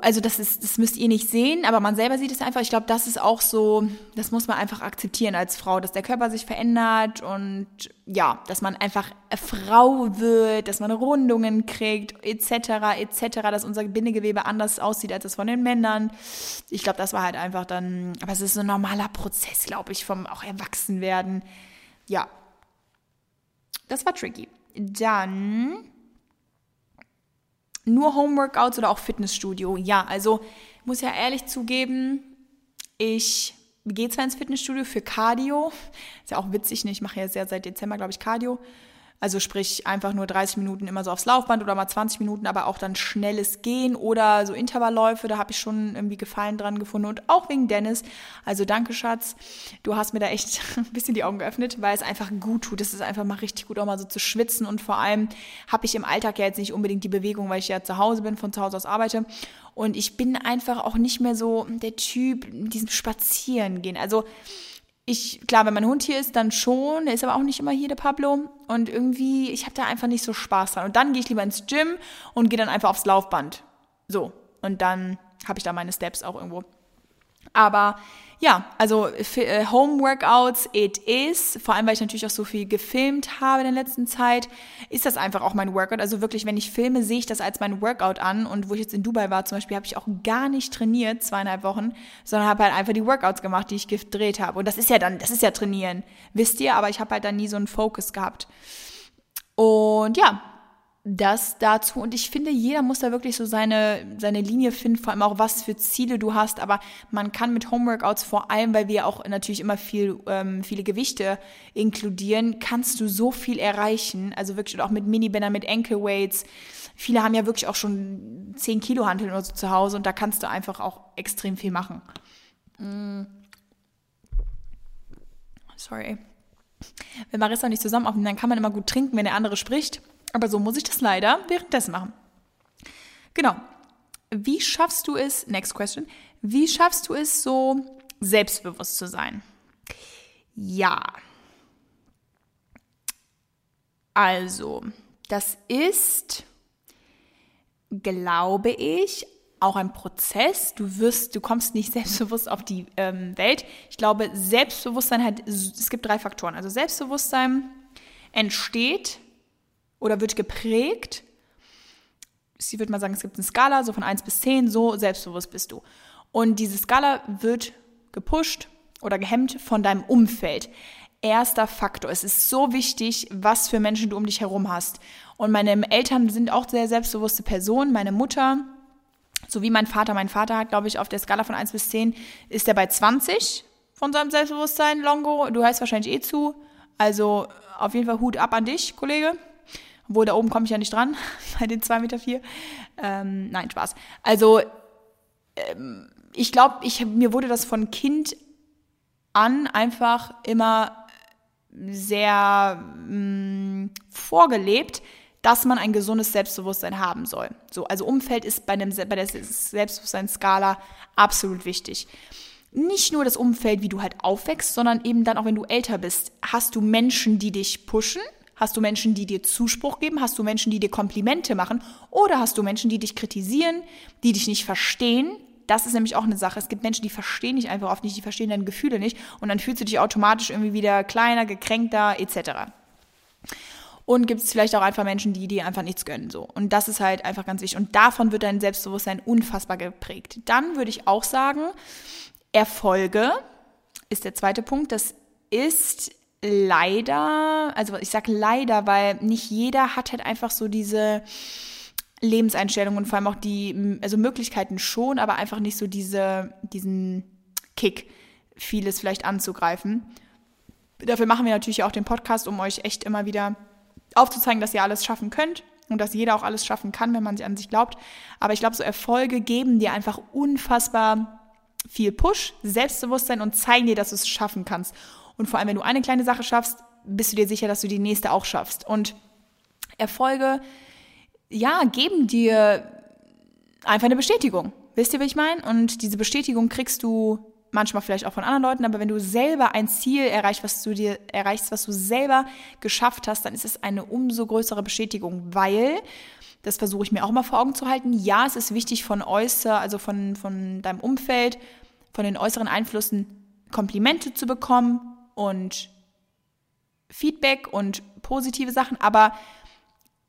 Also das ist, das müsst ihr nicht sehen, aber man selber sieht es einfach. Ich glaube, das ist auch so, das muss man einfach akzeptieren als Frau, dass der Körper sich verändert und ja, dass man einfach Frau wird, dass man Rundungen kriegt, etc., etc., dass unser Bindegewebe anders aussieht als das von den Männern. Ich glaube, das war halt einfach dann, aber es ist so ein normaler Prozess, glaube ich, vom auch Erwachsenwerden ja, das war tricky. Dann nur Homeworkouts oder auch Fitnessstudio. Ja, also muss ja ehrlich zugeben, ich gehe zwar ins Fitnessstudio für Cardio, <laughs> ist ja auch witzig, ne? ich mache ja sehr seit Dezember, glaube ich, Cardio. Also sprich einfach nur 30 Minuten immer so aufs Laufband oder mal 20 Minuten, aber auch dann schnelles Gehen oder so Intervallläufe, da habe ich schon irgendwie Gefallen dran gefunden und auch wegen Dennis. Also danke Schatz, du hast mir da echt <laughs> ein bisschen die Augen geöffnet, weil es einfach gut tut. Es ist einfach mal richtig gut auch mal so zu schwitzen und vor allem habe ich im Alltag ja jetzt nicht unbedingt die Bewegung, weil ich ja zu Hause bin, von zu Hause aus arbeite und ich bin einfach auch nicht mehr so der Typ, diesem Spazieren gehen. Also ich, klar, wenn mein Hund hier ist, dann schon. Der ist aber auch nicht immer hier, der Pablo. Und irgendwie, ich habe da einfach nicht so Spaß dran. Und dann gehe ich lieber ins Gym und gehe dann einfach aufs Laufband. So. Und dann habe ich da meine Steps auch irgendwo. Aber ja, also äh, Home Workouts, it is. Vor allem, weil ich natürlich auch so viel gefilmt habe in der letzten Zeit, ist das einfach auch mein Workout. Also wirklich, wenn ich filme, sehe ich das als mein Workout an. Und wo ich jetzt in Dubai war zum Beispiel, habe ich auch gar nicht trainiert, zweieinhalb Wochen, sondern habe halt einfach die Workouts gemacht, die ich gedreht habe. Und das ist ja dann, das ist ja trainieren, wisst ihr. Aber ich habe halt dann nie so einen Fokus gehabt. Und ja, das dazu. Und ich finde, jeder muss da wirklich so seine, seine Linie finden, vor allem auch, was für Ziele du hast. Aber man kann mit Homeworkouts, vor allem, weil wir auch natürlich immer viel, ähm, viele Gewichte inkludieren, kannst du so viel erreichen. Also wirklich auch mit Minibänder, mit Ankle-Weights. Viele haben ja wirklich auch schon 10 Kilo Hanteln oder so zu Hause und da kannst du einfach auch extrem viel machen. Mm. Sorry. Wenn Marissa nicht zusammen aufnimmt, dann kann man immer gut trinken, wenn der andere spricht. Aber so muss ich das leider währenddessen machen. Genau. Wie schaffst du es, next question, wie schaffst du es so selbstbewusst zu sein? Ja. Also, das ist, glaube ich, auch ein Prozess. Du wirst, du kommst nicht <laughs> selbstbewusst auf die ähm, Welt. Ich glaube, Selbstbewusstsein hat, es gibt drei Faktoren. Also Selbstbewusstsein entsteht oder wird geprägt. Ich würde mal sagen, es gibt eine Skala, so von 1 bis 10, so selbstbewusst bist du. Und diese Skala wird gepusht oder gehemmt von deinem Umfeld. Erster Faktor. Es ist so wichtig, was für Menschen du um dich herum hast. Und meine Eltern sind auch sehr selbstbewusste Personen. Meine Mutter, so wie mein Vater. Mein Vater hat, glaube ich, auf der Skala von 1 bis 10 ist er bei 20 von seinem Selbstbewusstsein. Longo, du hörst wahrscheinlich eh zu. Also auf jeden Fall Hut ab an dich, Kollege. Obwohl, da oben komme ich ja nicht dran, <laughs> bei den 2,4 Meter. Vier. Ähm, nein, Spaß. Also, ähm, ich glaube, ich, mir wurde das von Kind an einfach immer sehr mh, mm, vorgelebt, dass man ein gesundes Selbstbewusstsein haben soll. So, also Umfeld ist bei, einem, bei der Selbstbewusstseinsskala absolut wichtig. Nicht nur das Umfeld, wie du halt aufwächst, sondern eben dann auch, wenn du älter bist, hast du Menschen, die dich pushen, Hast du Menschen, die dir Zuspruch geben? Hast du Menschen, die dir Komplimente machen? Oder hast du Menschen, die dich kritisieren, die dich nicht verstehen? Das ist nämlich auch eine Sache. Es gibt Menschen, die verstehen dich einfach oft nicht, die verstehen deine Gefühle nicht. Und dann fühlst du dich automatisch irgendwie wieder kleiner, gekränkter, etc. Und gibt es vielleicht auch einfach Menschen, die dir einfach nichts gönnen. So. Und das ist halt einfach ganz wichtig. Und davon wird dein Selbstbewusstsein unfassbar geprägt. Dann würde ich auch sagen, Erfolge ist der zweite Punkt. Das ist leider, also ich sage leider, weil nicht jeder hat halt einfach so diese Lebenseinstellung und vor allem auch die, also Möglichkeiten schon, aber einfach nicht so diese, diesen Kick, vieles vielleicht anzugreifen. Dafür machen wir natürlich auch den Podcast, um euch echt immer wieder aufzuzeigen, dass ihr alles schaffen könnt und dass jeder auch alles schaffen kann, wenn man an sich glaubt. Aber ich glaube, so Erfolge geben dir einfach unfassbar viel Push, Selbstbewusstsein und zeigen dir, dass du es schaffen kannst. Und vor allem, wenn du eine kleine Sache schaffst, bist du dir sicher, dass du die nächste auch schaffst. Und Erfolge, ja, geben dir einfach eine Bestätigung. Wisst ihr, wie ich meine? Und diese Bestätigung kriegst du manchmal vielleicht auch von anderen Leuten, aber wenn du selber ein Ziel erreichst, was du dir erreichst, was du selber geschafft hast, dann ist es eine umso größere Bestätigung, weil das versuche ich mir auch immer vor Augen zu halten. Ja, es ist wichtig von äußer, also von, von deinem Umfeld, von den äußeren Einflüssen Komplimente zu bekommen, und Feedback und positive Sachen, aber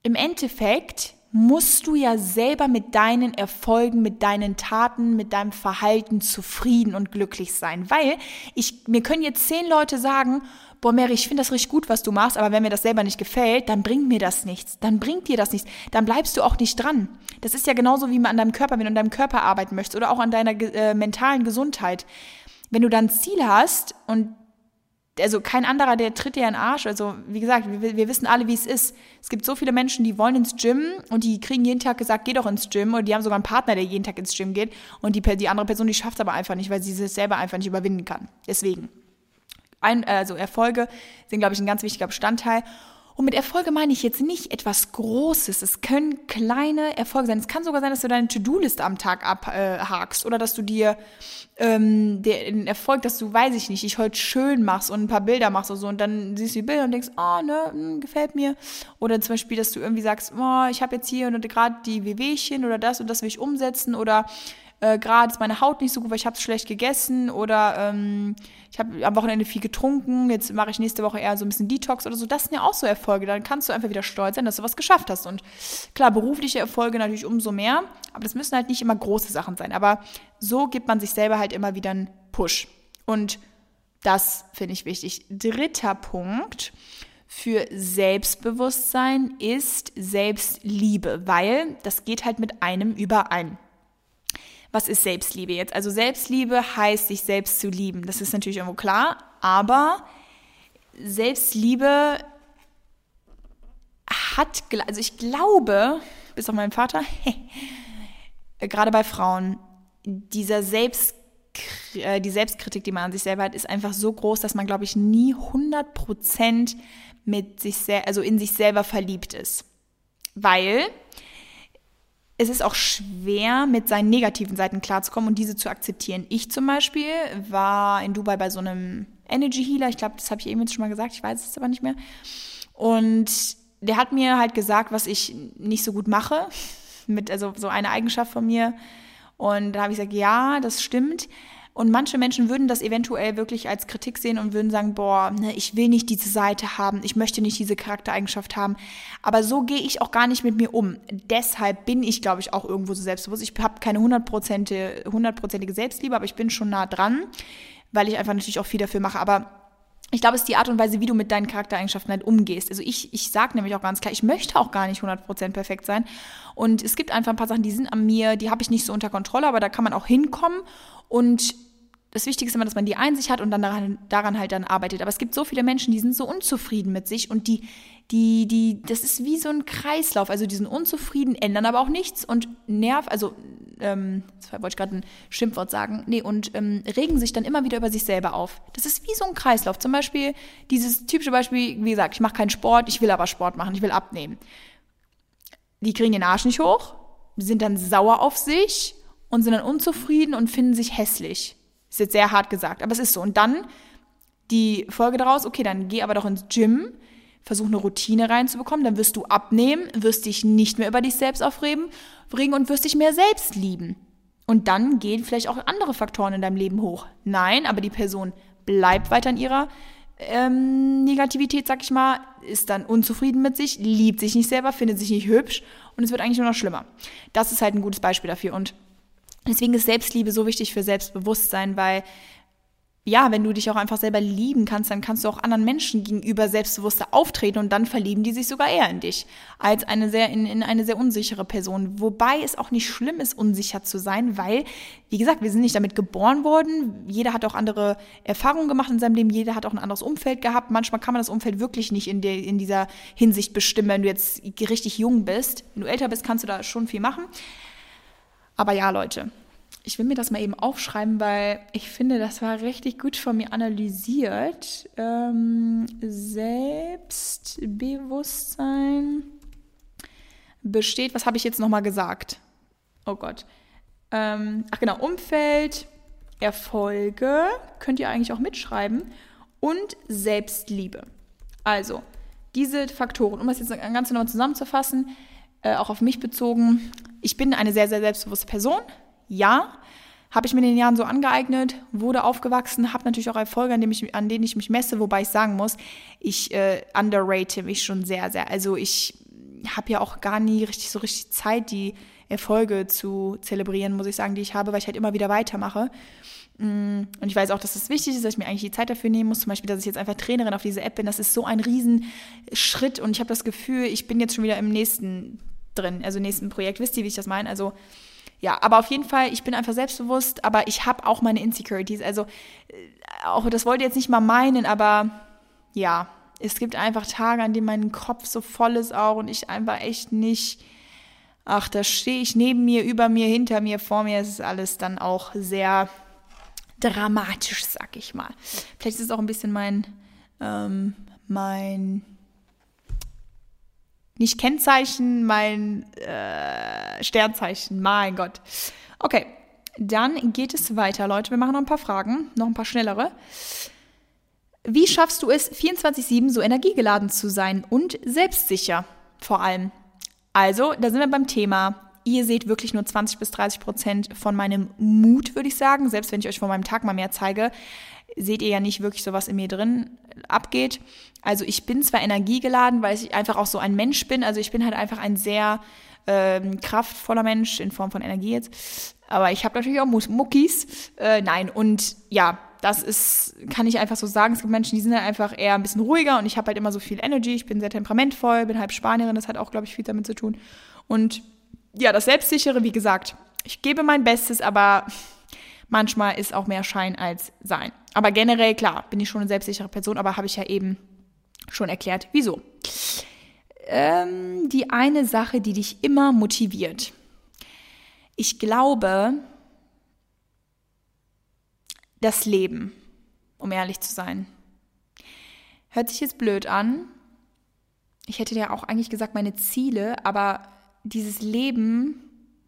im Endeffekt musst du ja selber mit deinen Erfolgen, mit deinen Taten, mit deinem Verhalten zufrieden und glücklich sein. Weil ich, mir können jetzt zehn Leute sagen, boah Mary, ich finde das richtig gut, was du machst, aber wenn mir das selber nicht gefällt, dann bringt mir das nichts. Dann bringt dir das nichts. Dann bleibst du auch nicht dran. Das ist ja genauso wie man an deinem Körper, wenn du an deinem Körper arbeiten möchtest oder auch an deiner äh, mentalen Gesundheit. Wenn du dann ein Ziel hast und also kein anderer, der tritt dir in den Arsch. Also, wie gesagt, wir, wir, wissen alle, wie es ist. Es gibt so viele Menschen, die wollen ins Gym und die kriegen jeden Tag gesagt, geh doch ins Gym. Und die haben sogar einen Partner, der jeden Tag ins Gym geht. Und die, die andere Person, die schafft es aber einfach nicht, weil sie es selber einfach nicht überwinden kann. Deswegen. Ein, also Erfolge sind, glaube ich, ein ganz wichtiger Bestandteil. Und mit Erfolge meine ich jetzt nicht etwas Großes. Es können kleine Erfolge sein. Es kann sogar sein, dass du deine To-Do-Liste am Tag abhakst oder dass du dir ähm, den Erfolg, dass du, weiß ich nicht, ich heute schön machst und ein paar Bilder machst oder so und dann siehst du die Bilder und denkst, oh, ne, mh, hm, gefällt mir. Oder zum Beispiel, dass du irgendwie sagst, oh, ich habe jetzt hier gerade die Wehwehchen oder das und das will ich umsetzen oder äh, gerade ist meine Haut nicht so gut, weil ich habe schlecht gegessen oder ähm, ich habe am Wochenende viel getrunken, jetzt mache ich nächste Woche eher so ein bisschen Detox oder so. Das sind ja auch so Erfolge. Dann kannst du einfach wieder stolz sein, dass du was geschafft hast. Und klar, berufliche Erfolge natürlich umso mehr, aber das müssen halt nicht immer große Sachen sein. Aber so gibt man sich selber halt immer wieder einen Push. Und das finde ich wichtig. Dritter Punkt für Selbstbewusstsein ist Selbstliebe, weil das geht halt mit einem überein. Was ist Selbstliebe jetzt? Also Selbstliebe heißt, sich selbst zu lieben. Das ist natürlich irgendwo klar, aber Selbstliebe hat, also ich glaube, bis auf meinen Vater, <laughs> gerade bei Frauen, dieser Selbst, äh, die Selbstkritik, die man an sich selber hat, ist einfach so groß, dass man, glaube ich, nie 100% mit sich, also in sich selber verliebt ist. Weil es ist auch schwer, mit seinen negativen Seiten klarzukommen und diese zu akzeptieren. Ich zum Beispiel war in Dubai bei so einem Energy Healer, ich glaube, das habe ich eben jetzt schon mal gesagt, ich weiß es aber nicht mehr. Und der hat mir halt gesagt, was ich nicht so gut mache, mit also so eine Eigenschaft von mir. Und da habe ich gesagt, ja, das stimmt. Und manche Menschen würden das eventuell wirklich als Kritik sehen und würden sagen, boah, ne, ich will nicht diese Seite haben, ich möchte nicht diese Charaktereigenschaft haben. Aber so gehe ich auch gar nicht mit mir um. Deshalb bin ich, glaube ich, auch irgendwo so selbstbewusst. Ich habe keine hundertprozentige Selbstliebe, aber ich bin schon nah dran, weil ich einfach natürlich auch viel dafür mache. Aber ich glaube, es ist die Art und Weise, wie du mit deinen Charaktereigenschaften halt umgehst. Also ich, ich sage nämlich auch ganz klar, ich möchte auch gar nicht 100% perfekt sein. Und es gibt einfach ein paar Sachen, die sind an mir, die habe ich nicht so unter Kontrolle, aber da kann man auch hinkommen. Und das Wichtige ist immer, dass man die Einsicht hat und dann daran, daran halt dann arbeitet. Aber es gibt so viele Menschen, die sind so unzufrieden mit sich und die, die, die, das ist wie so ein Kreislauf. Also die sind unzufrieden, ändern aber auch nichts und nerv, also, ähm, wollte ich gerade ein Schimpfwort sagen, nee, und ähm, regen sich dann immer wieder über sich selber auf. Das ist wie so ein Kreislauf. Zum Beispiel dieses typische Beispiel, wie gesagt, ich mache keinen Sport, ich will aber Sport machen, ich will abnehmen. Die kriegen den Arsch nicht hoch, sind dann sauer auf sich und sind dann unzufrieden und finden sich hässlich. Ist jetzt sehr hart gesagt, aber es ist so. Und dann die Folge daraus, okay, dann geh aber doch ins Gym, versuch eine Routine reinzubekommen, dann wirst du abnehmen, wirst dich nicht mehr über dich selbst aufregen und wirst dich mehr selbst lieben. Und dann gehen vielleicht auch andere Faktoren in deinem Leben hoch. Nein, aber die Person bleibt weiter in ihrer ähm, Negativität, sag ich mal, ist dann unzufrieden mit sich, liebt sich nicht selber, findet sich nicht hübsch und es wird eigentlich nur noch schlimmer. Das ist halt ein gutes Beispiel dafür. Und Deswegen ist Selbstliebe so wichtig für Selbstbewusstsein, weil ja, wenn du dich auch einfach selber lieben kannst, dann kannst du auch anderen Menschen gegenüber selbstbewusster auftreten und dann verlieben die sich sogar eher in dich als eine sehr in, in eine sehr unsichere Person. Wobei es auch nicht schlimm ist, unsicher zu sein, weil wie gesagt, wir sind nicht damit geboren worden. Jeder hat auch andere Erfahrungen gemacht in seinem Leben. Jeder hat auch ein anderes Umfeld gehabt. Manchmal kann man das Umfeld wirklich nicht in der in dieser Hinsicht bestimmen, wenn du jetzt richtig jung bist. Wenn du älter bist, kannst du da schon viel machen. Aber ja, Leute, ich will mir das mal eben aufschreiben, weil ich finde, das war richtig gut von mir analysiert. Ähm, Selbstbewusstsein besteht, was habe ich jetzt nochmal gesagt? Oh Gott. Ähm, ach genau, Umfeld, Erfolge, könnt ihr eigentlich auch mitschreiben, und Selbstliebe. Also, diese Faktoren, um das jetzt ganz genau zusammenzufassen, äh, auch auf mich bezogen, ich bin eine sehr, sehr selbstbewusste Person. Ja, habe ich mir in den Jahren so angeeignet, wurde aufgewachsen, habe natürlich auch Erfolge, an denen, ich, an denen ich mich messe, wobei ich sagen muss, ich äh, underrate mich schon sehr, sehr. Also ich habe ja auch gar nie richtig so richtig Zeit, die Erfolge zu zelebrieren, muss ich sagen, die ich habe, weil ich halt immer wieder weitermache. Mm, und ich weiß auch, dass es wichtig ist, dass ich mir eigentlich die Zeit dafür nehmen muss. Zum Beispiel, dass ich jetzt einfach Trainerin auf diese App bin. Das ist so ein Riesenschritt und ich habe das Gefühl, ich bin jetzt schon wieder im nächsten drin, also nächsten Projekt. Wisst ihr, wie ich das meine? Also ja, aber auf jeden Fall, ich bin einfach selbstbewusst, aber ich habe auch meine Insecurities. Also äh, auch das wollte ich jetzt nicht mal meinen, aber ja, es gibt einfach Tage, an denen mein Kopf so voll ist auch und ich einfach echt nicht. Ach, da stehe ich neben mir, über mir, hinter mir, vor mir. Es ist alles dann auch sehr dramatisch, sag ich mal. Vielleicht ist es auch ein bisschen mein, ähm, mein nicht Kennzeichen, mein äh, Sternzeichen. Mein Gott. Okay, dann geht es weiter, Leute. Wir machen noch ein paar Fragen, noch ein paar schnellere. Wie schaffst du es, 24-7 so energiegeladen zu sein und selbstsicher vor allem? Also, da sind wir beim Thema. Ihr seht wirklich nur 20 bis 30 Prozent von meinem Mut, würde ich sagen. Selbst wenn ich euch von meinem Tag mal mehr zeige, seht ihr ja nicht wirklich so, was in mir drin abgeht. Also ich bin zwar energiegeladen, weil ich einfach auch so ein Mensch bin. Also ich bin halt einfach ein sehr ähm, kraftvoller Mensch in Form von Energie jetzt. Aber ich habe natürlich auch Muckis. Äh, nein, und ja, das ist, kann ich einfach so sagen. Es gibt Menschen, die sind halt einfach eher ein bisschen ruhiger und ich habe halt immer so viel Energy. Ich bin sehr temperamentvoll, bin halb Spanierin, das hat auch, glaube ich, viel damit zu tun. Und ja, das Selbstsichere, wie gesagt, ich gebe mein Bestes, aber manchmal ist auch mehr Schein als Sein. Aber generell, klar, bin ich schon eine selbstsichere Person, aber habe ich ja eben schon erklärt, wieso. Ähm, die eine Sache, die dich immer motiviert. Ich glaube, das Leben, um ehrlich zu sein. Hört sich jetzt blöd an. Ich hätte ja auch eigentlich gesagt, meine Ziele, aber dieses Leben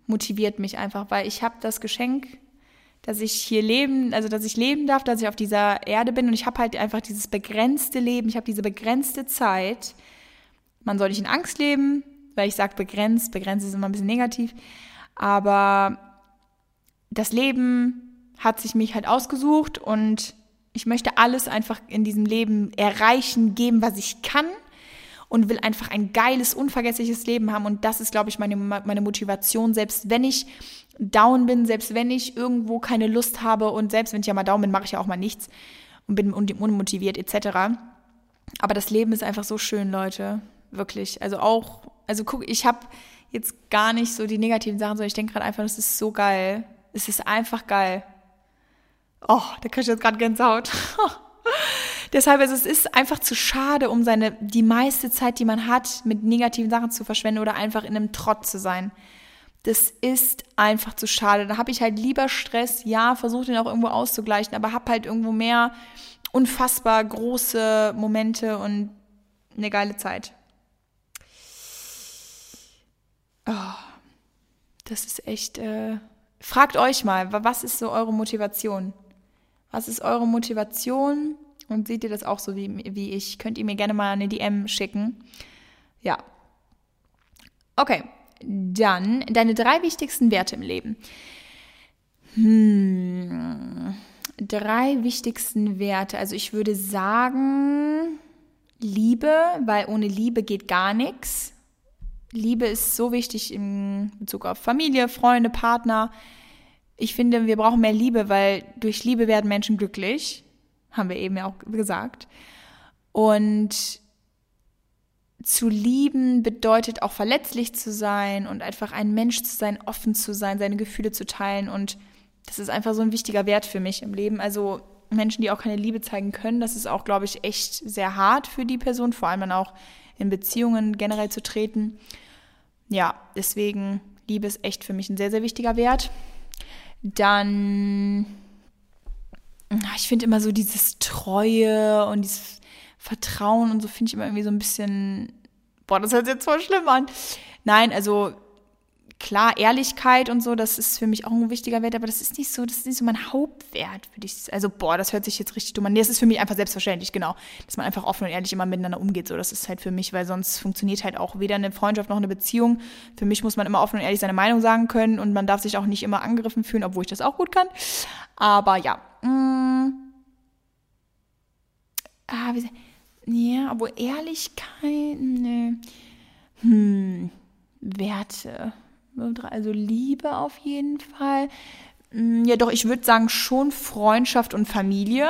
motiviert mich einfach, weil ich habe das Geschenk, dass ich hier leben, also dass ich leben darf, dass ich auf dieser Erde bin. Und ich habe halt einfach dieses begrenzte Leben, ich habe diese begrenzte Zeit. Man soll nicht in Angst leben, weil ich sage begrenzt, begrenzt ist immer ein bisschen negativ, aber das Leben hat sich mich halt ausgesucht und ich möchte alles einfach in diesem Leben erreichen, geben, was ich kann und will einfach ein geiles, unvergessliches Leben haben. Und das ist, glaube ich, meine, meine Motivation, selbst wenn ich down bin, selbst wenn ich irgendwo keine Lust habe und selbst wenn ich ja mal down bin, mache ich ja auch mal nichts und bin unmotiviert etc. Aber das Leben ist einfach so schön, Leute. Wirklich. Also auch, also guck, ich habe jetzt gar nicht so die negativen Sachen, sondern ich denke gerade einfach, das ist so geil. Es ist einfach geil. Oh, da kriege ich jetzt gerade Gänsehaut. <laughs> Deshalb also es ist einfach zu schade, um seine die meiste Zeit, die man hat, mit negativen Sachen zu verschwenden oder einfach in einem Trott zu sein. Das ist einfach zu schade. Da habe ich halt lieber Stress, ja, versuche den auch irgendwo auszugleichen, aber habe halt irgendwo mehr unfassbar große Momente und eine geile Zeit. Oh, das ist echt. Äh, fragt euch mal, was ist so eure Motivation? Was ist eure Motivation? Und seht ihr das auch so wie, wie ich? Könnt ihr mir gerne mal eine DM schicken. Ja. Okay, dann deine drei wichtigsten Werte im Leben. Hm, drei wichtigsten Werte. Also ich würde sagen Liebe, weil ohne Liebe geht gar nichts. Liebe ist so wichtig in Bezug auf Familie, Freunde, Partner. Ich finde, wir brauchen mehr Liebe, weil durch Liebe werden Menschen glücklich haben wir eben ja auch gesagt. Und zu lieben bedeutet auch verletzlich zu sein und einfach ein Mensch zu sein, offen zu sein, seine Gefühle zu teilen. Und das ist einfach so ein wichtiger Wert für mich im Leben. Also Menschen, die auch keine Liebe zeigen können, das ist auch, glaube ich, echt sehr hart für die Person, vor allem dann auch in Beziehungen generell zu treten. Ja, deswegen Liebe ist echt für mich ein sehr, sehr wichtiger Wert. Dann ich finde immer so dieses Treue und dieses Vertrauen und so finde ich immer irgendwie so ein bisschen, boah, das hört sich jetzt voll schlimm an. Nein, also klar, Ehrlichkeit und so, das ist für mich auch ein wichtiger Wert, aber das ist nicht so, das ist nicht so mein Hauptwert, würde ich Also, boah, das hört sich jetzt richtig dumm an. Nee, das ist für mich einfach selbstverständlich, genau. Dass man einfach offen und ehrlich immer miteinander umgeht. So, das ist halt für mich, weil sonst funktioniert halt auch weder eine Freundschaft noch eine Beziehung. Für mich muss man immer offen und ehrlich seine Meinung sagen können und man darf sich auch nicht immer angegriffen fühlen, obwohl ich das auch gut kann. Aber ja. Mh, mm. ah, wie, ja, obwohl Ehrlichkeit, ne. Hm, Werte also Liebe auf jeden Fall. Mm, ja, doch, ich würde sagen schon Freundschaft und Familie.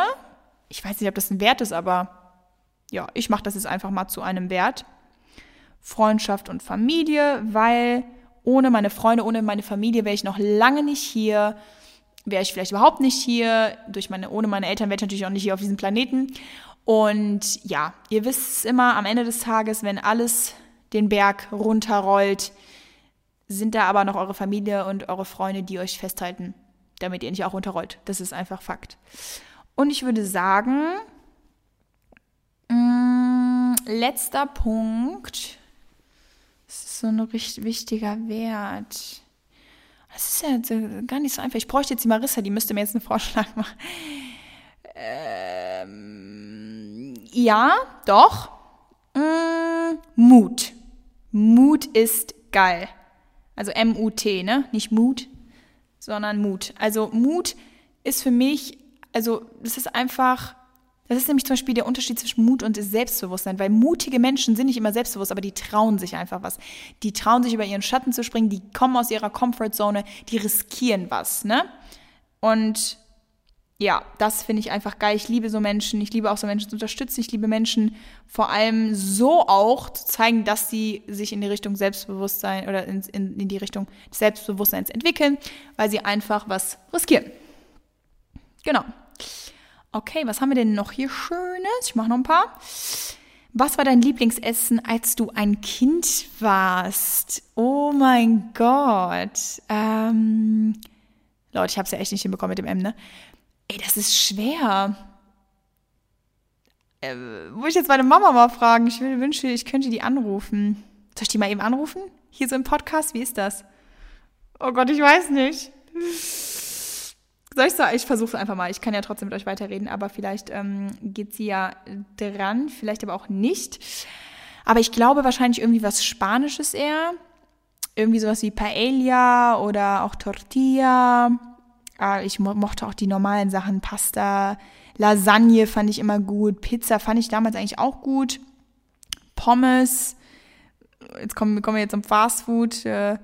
Ich weiß nicht, ob das ein Wert ist, aber ja, ich mache das jetzt einfach mal zu einem Wert. Freundschaft und Familie, weil ohne meine Freunde, ohne meine Familie wäre ich noch lange nicht hier. Wäre ich vielleicht überhaupt nicht hier. Durch meine, ohne meine Eltern wäre ich natürlich auch nicht hier auf diesem Planeten. Und ja, ihr wisst es immer am Ende des Tages, wenn alles den Berg runterrollt, sind da aber noch eure Familie und eure Freunde, die euch festhalten, damit ihr nicht auch runterrollt. Das ist einfach Fakt. Und ich würde sagen, mh, mm, letzter Punkt. Das ist so ein richtig wichtiger Wert. Das ist ja gar nicht so einfach. Ich bräuchte jetzt die Marissa, die müsste mir jetzt einen Vorschlag machen. Ähm, ja, doch. Mm, Mut. Mut ist geil. Also M-U-T, ne? Nicht Mut, sondern Mut. Also Mut ist für mich, also das ist einfach, das ist nämlich zum Beispiel der Unterschied zwischen Mut und Selbstbewusstsein, weil mutige Menschen sind nicht immer selbstbewusst, aber die trauen sich einfach was. Die trauen sich über ihren Schatten zu springen, die kommen aus ihrer Comfortzone, die riskieren was, ne? Und ja, das finde ich einfach geil. Ich liebe so Menschen. Ich liebe auch so Menschen zu unterstützen. Ich liebe Menschen vor allem so auch zu zeigen, dass sie sich in die Richtung Selbstbewusstsein oder in, in, in die Richtung des Selbstbewusstseins entwickeln, weil sie einfach was riskieren. Genau. Okay, was haben wir denn noch hier Schönes? Ich mache noch ein paar. Was war dein Lieblingsessen, als du ein Kind warst? Oh mein Gott. Ähm, Leute, ich habe es ja echt nicht hinbekommen mit dem M, ne? Ey, das ist schwer. Äh, muss ich jetzt meine Mama mal fragen? Ich wünsche, ich könnte die anrufen. Soll ich die mal eben anrufen? Hier so im Podcast? Wie ist das? Oh Gott, ich weiß nicht. Soll ich sagen? Ich versuche es einfach mal. Ich kann ja trotzdem mit euch weiterreden, aber vielleicht ähm, geht sie ja dran, vielleicht aber auch nicht. Aber ich glaube wahrscheinlich irgendwie was Spanisches eher. Irgendwie sowas wie Paella oder auch Tortilla ich mo mochte auch die normalen Sachen, Pasta, Lasagne fand ich immer gut, Pizza fand ich damals eigentlich auch gut, Pommes, jetzt kommen, kommen wir jetzt zum Fastfood. Äh.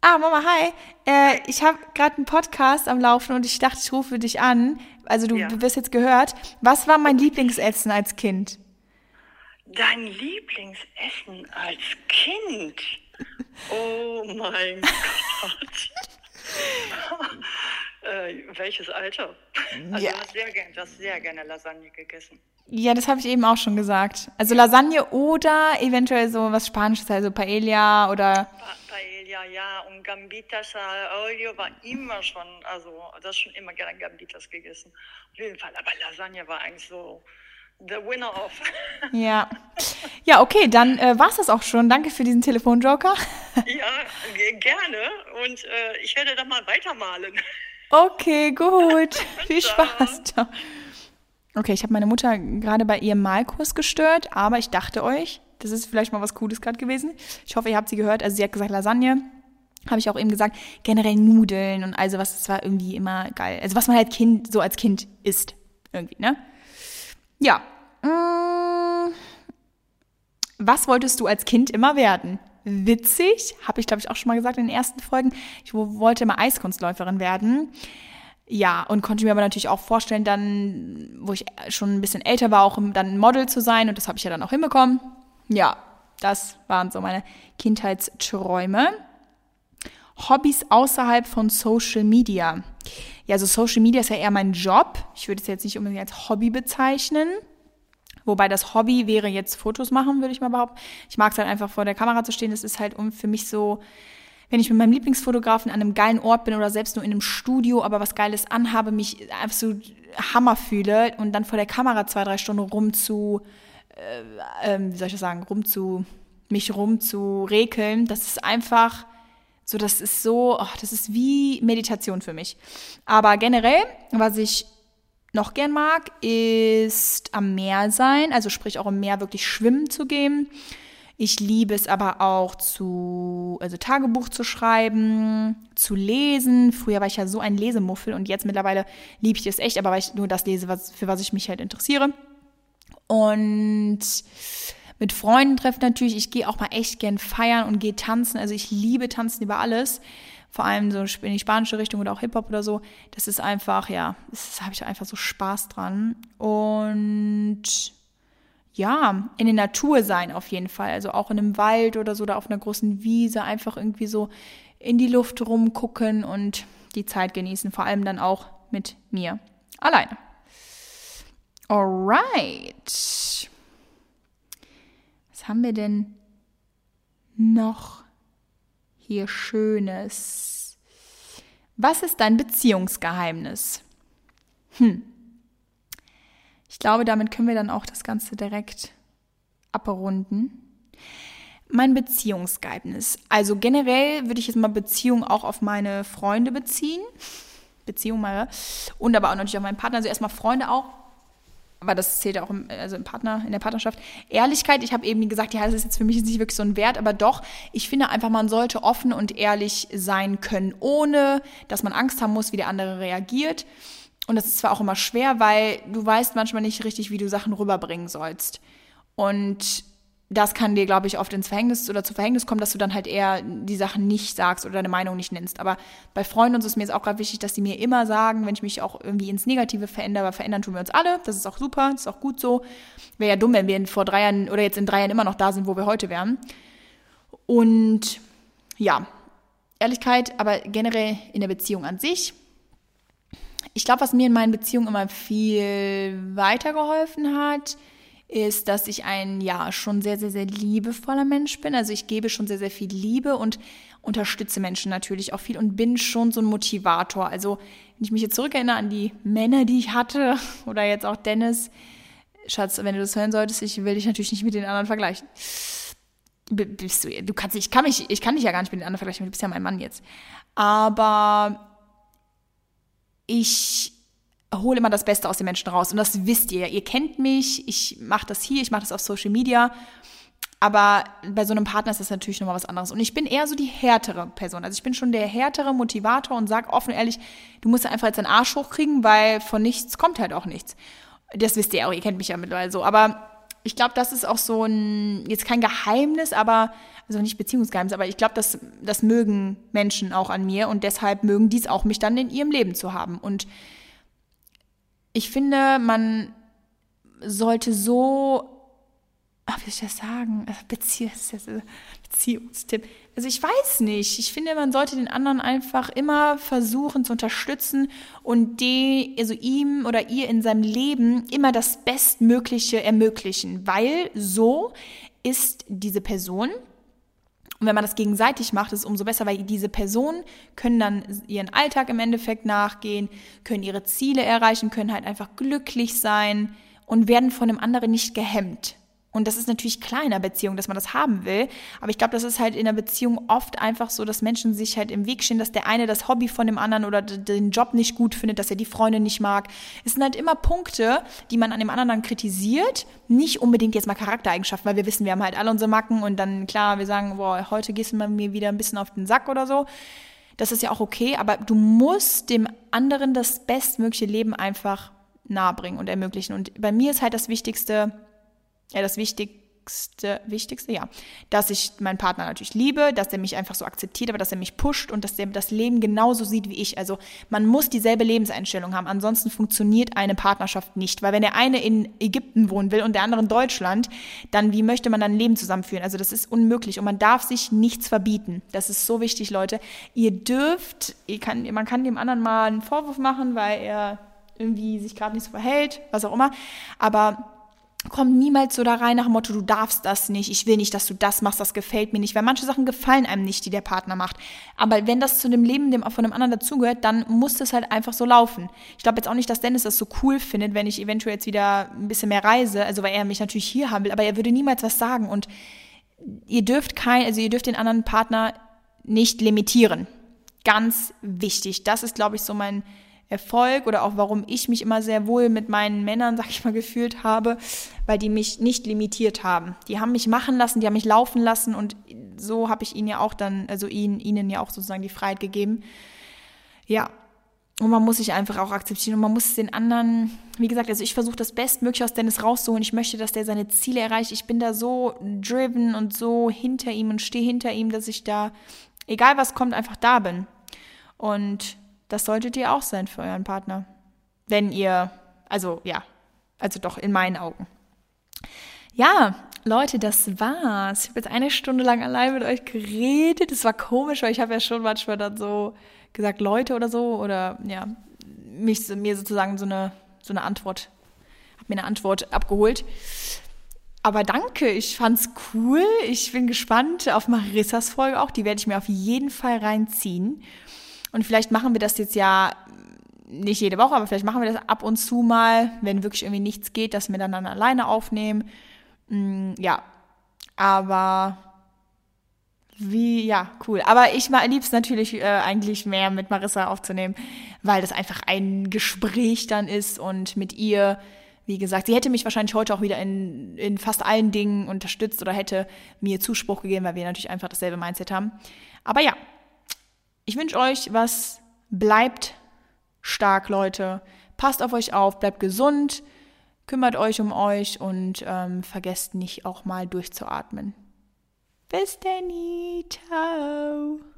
Ah, Mama, hi. Äh, ich habe gerade einen Podcast am Laufen und ich dachte, ich rufe dich an. Also du, ja. du wirst jetzt gehört. Was war mein Lieblingsessen als Kind? Dein Lieblingsessen als Kind? Oh mein <laughs> Gott. <laughs> äh, welches Alter? Also ja. du, hast sehr du hast sehr gerne Lasagne gegessen. Ja, das habe ich eben auch schon gesagt. Also Lasagne oder eventuell so was Spanisches, also Paella oder... Pa Paella, ja. Und Gambitas al Olio war immer schon, also das schon immer gerne Gambitas gegessen. Auf jeden Fall, aber Lasagne war eigentlich so the winner of. <laughs> ja. Ja, okay, dann äh, war es das auch schon. Danke für diesen Telefonjoker. <laughs> ja, gerne. Und äh, ich werde dann mal weitermalen. <laughs> Okay, gut. Viel Spaß. Ciao. Okay, ich habe meine Mutter gerade bei ihrem Malkurs gestört, aber ich dachte euch, das ist vielleicht mal was Cooles gerade gewesen. Ich hoffe, ihr habt sie gehört. Also sie hat gesagt Lasagne. Habe ich auch eben gesagt, generell Nudeln und also was, das war irgendwie immer geil. Also was man halt Kind, so als Kind isst. Irgendwie, ne? Ja. Mm. Was wolltest du als Kind immer werden? Witzig, habe ich glaube ich auch schon mal gesagt in den ersten Folgen. Ich wollte immer Eiskunstläuferin werden. Ja, und konnte mir aber natürlich auch vorstellen, dann, wo ich schon ein bisschen älter war, auch dann Model zu sein. Und das habe ich ja dann auch hinbekommen. Ja, das waren so meine Kindheitsträume. Hobbys außerhalb von Social Media. Ja, also Social Media ist ja eher mein Job. Ich würde es jetzt nicht unbedingt als Hobby bezeichnen. Wobei das Hobby wäre jetzt Fotos machen, würde ich mal behaupten. Ich mag es halt einfach vor der Kamera zu stehen. Das ist halt für mich so, wenn ich mit meinem Lieblingsfotografen an einem geilen Ort bin oder selbst nur in einem Studio, aber was Geiles anhabe, mich so Hammer fühle und dann vor der Kamera zwei, drei Stunden rum zu, äh, äh, wie soll ich das sagen, rum zu, mich rum zu rekeln, das ist einfach so, das ist so, oh, das ist wie Meditation für mich. Aber generell, was ich noch gern mag, ist am Meer sein, also sprich auch im Meer wirklich schwimmen zu gehen. Ich liebe es aber auch zu, also Tagebuch zu schreiben, zu lesen. Früher war ich ja so ein Lesemuffel und jetzt mittlerweile liebe ich es echt, aber weil ich nur das lese, was, für was ich mich halt interessiere. Und mit Freunden treffen natürlich. Ich gehe auch mal echt gern feiern und gehe tanzen. Also ich liebe tanzen über alles. Vor allem so in die spanische Richtung oder auch Hip-Hop oder so. Das ist einfach, ja, das habe ich einfach so Spaß dran. Und ja, in der Natur sein auf jeden Fall. Also auch in einem Wald oder so oder auf einer großen Wiese einfach irgendwie so in die Luft rumgucken und die Zeit genießen. Vor allem dann auch mit mir alleine. Alright haben wir denn noch hier Schönes? Was ist dein Beziehungsgeheimnis? Hm. Ich glaube, damit können wir dann auch das Ganze direkt abrunden. Mein Beziehungsgeheimnis. Also generell würde ich jetzt mal Beziehung auch auf meine Freunde beziehen. Beziehung mal. Und aber auch natürlich auf meinen Partner. Also erstmal Freunde auch aber das zählt ja auch im, also im Partner, in der Partnerschaft. Ehrlichkeit, ich habe eben gesagt, ja, das ist jetzt für mich nicht wirklich so ein Wert, aber doch, ich finde einfach, man sollte offen und ehrlich sein können, ohne dass man Angst haben muss, wie der andere reagiert. Und das ist zwar auch immer schwer, weil du weißt manchmal nicht richtig, wie du Sachen rüberbringen sollst. Und das kann dir, glaube ich, oft ins Verhängnis oder zu Verhängnis kommen, dass du dann halt eher die Sachen nicht sagst oder deine Meinung nicht nennst. Aber bei Freunden ist mir jetzt auch gerade wichtig, dass die mir immer sagen, wenn ich mich auch irgendwie ins Negative verändere, aber verändern tun wir uns alle. Das ist auch super, das ist auch gut so. Wäre ja dumm, wenn wir vor drei Jahren oder jetzt in drei Jahren immer noch da sind, wo wir heute wären. Und ja, Ehrlichkeit, aber generell in der Beziehung an sich. Ich glaube, was mir in meinen Beziehungen immer viel weitergeholfen hat, ist, dass ich ein, ja, schon sehr, sehr, sehr liebevoller Mensch bin. Also ich gebe schon sehr, sehr viel Liebe und unterstütze Menschen natürlich auch viel und bin schon so ein Motivator. Also wenn ich mich jetzt zurückerinnere an die Männer, die ich hatte <laughs> oder jetzt auch Dennis, Schatz, wenn du das hören solltest, ich will dich natürlich nicht mit den anderen vergleichen. Bist du, du kannst, ich kann mich, ich kann dich ja gar nicht mit den anderen vergleichen, du bist ja mein Mann jetzt. Aber ich hole immer das Beste aus den Menschen raus. Und das wisst ihr. Ihr kennt mich, ich mache das hier, ich mache das auf Social Media. Aber bei so einem Partner ist das natürlich nochmal was anderes. Und ich bin eher so die härtere Person. Also ich bin schon der härtere Motivator und sage offen ehrlich, du musst einfach jetzt deinen Arsch hochkriegen, weil von nichts kommt halt auch nichts. Das wisst ihr auch, ihr kennt mich ja mittlerweile so. Aber ich glaube, das ist auch so ein, jetzt kein Geheimnis, aber, also nicht Beziehungsgeheimnis, aber ich glaube, das, das mögen Menschen auch an mir und deshalb mögen dies auch mich dann in ihrem Leben zu haben. Und ich finde, man sollte so, ach, wie soll ich das sagen? Beziehungstipp. Also ich weiß nicht. Ich finde, man sollte den anderen einfach immer versuchen zu unterstützen und die, also ihm oder ihr in seinem Leben immer das Bestmögliche ermöglichen, weil so ist diese Person und wenn man das gegenseitig macht, ist es umso besser, weil diese Personen können dann ihren Alltag im Endeffekt nachgehen, können ihre Ziele erreichen, können halt einfach glücklich sein und werden von dem anderen nicht gehemmt. Und das ist natürlich klar in einer Beziehung, dass man das haben will. Aber ich glaube, das ist halt in einer Beziehung oft einfach so, dass Menschen sich halt im Weg stehen, dass der eine das Hobby von dem anderen oder den Job nicht gut findet, dass er die Freundin nicht mag. Es sind halt immer Punkte, die man an dem anderen dann kritisiert. Nicht unbedingt jetzt mal Charaktereigenschaften, weil wir wissen, wir haben halt alle unsere Macken und dann klar, wir sagen, boah, heute gehst du mir wieder ein bisschen auf den Sack oder so. Das ist ja auch okay, aber du musst dem anderen das bestmögliche Leben einfach nahebringen und ermöglichen. Und bei mir ist halt das Wichtigste, ja, das Wichtigste, Wichtigste, ja, dass ich meinen Partner natürlich liebe, dass er mich einfach so akzeptiert, aber dass er mich pusht und dass er das Leben genauso sieht wie ich. Also man muss dieselbe Lebenseinstellung haben, ansonsten funktioniert eine Partnerschaft nicht. Weil wenn der eine in Ägypten wohnen will und der andere in Deutschland, dann wie möchte man dann ein Leben zusammenführen? Also das ist unmöglich und man darf sich nichts verbieten. Das ist so wichtig, Leute. Ihr dürft, ihr kann, man kann dem anderen mal einen Vorwurf machen, weil er irgendwie sich gerade nicht so verhält, was auch immer. Aber komm niemals so da rein nach dem Motto, du darfst das nicht, ich will nicht, dass du das machst, das gefällt mir nicht, weil manche Sachen gefallen einem nicht, die der Partner macht. Aber wenn das zu dem Leben dem, von dem anderen dazugehört, dann muss das halt einfach so laufen. Ich glaube jetzt auch nicht, dass Dennis das so cool findet, wenn ich eventuell jetzt wieder ein bisschen mehr reise, also weil er mich natürlich hier haben will, aber er würde niemals was sagen und ihr dürft kein, also ihr dürft den anderen Partner nicht limitieren. Ganz wichtig. Das ist, glaube ich, so mein, Erfolg oder auch warum ich mich immer sehr wohl mit meinen Männern, <laughs> sag ich mal, gefühlt habe, weil die mich nicht limitiert haben. Die haben mich machen lassen, die haben mich laufen lassen und so habe ich ihnen ja auch dann, also ihnen, ihnen ja auch sozusagen die Freiheit gegeben. Ja. Und man muss sich einfach auch akzeptieren und man muss den anderen, wie gesagt, also ich versuche das Bestmögliche aus Dennis rauszuholen. Ich möchte, dass der seine Ziele erreicht. Ich bin da so driven und so hinter ihm und stehe hinter ihm, dass ich da, egal was kommt, einfach da bin. Und das solltet ihr auch sein für euren Partner. Wenn ihr, also ja, also doch in meinen Augen. Ja, Leute, das war's. Ich habe jetzt eine Stunde lang allein mit euch geredet. Es war komisch, weil ich habe ja schon manchmal dann so gesagt, Leute oder so, oder ja, mich, mir sozusagen so eine, so eine Antwort, habe mir eine Antwort abgeholt. Aber danke, ich fand's cool. Ich bin gespannt auf Marissas Folge auch. Die werde ich mir auf jeden Fall reinziehen. Und vielleicht machen wir das jetzt ja nicht jede Woche, aber vielleicht machen wir das ab und zu mal, wenn wirklich irgendwie nichts geht, dass wir dann, dann alleine aufnehmen. Mm, ja, aber wie, ja, cool. Aber ich mal lieb's natürlich äh, eigentlich mehr mit Marissa aufzunehmen, weil das einfach ein Gespräch dann ist und mit ihr, wie gesagt, sie hätte mich wahrscheinlich heute auch wieder in, in fast allen Dingen unterstützt oder hätte mir Zuspruch gegeben, weil wir natürlich einfach dasselbe Mindset haben. Aber ja, ich wünsche euch was. Bleibt stark, Leute. Passt auf euch auf, bleibt gesund. kümmert euch um euch und ähm, vergesst nicht auch mal durchzuatmen. Bis dann, ciao.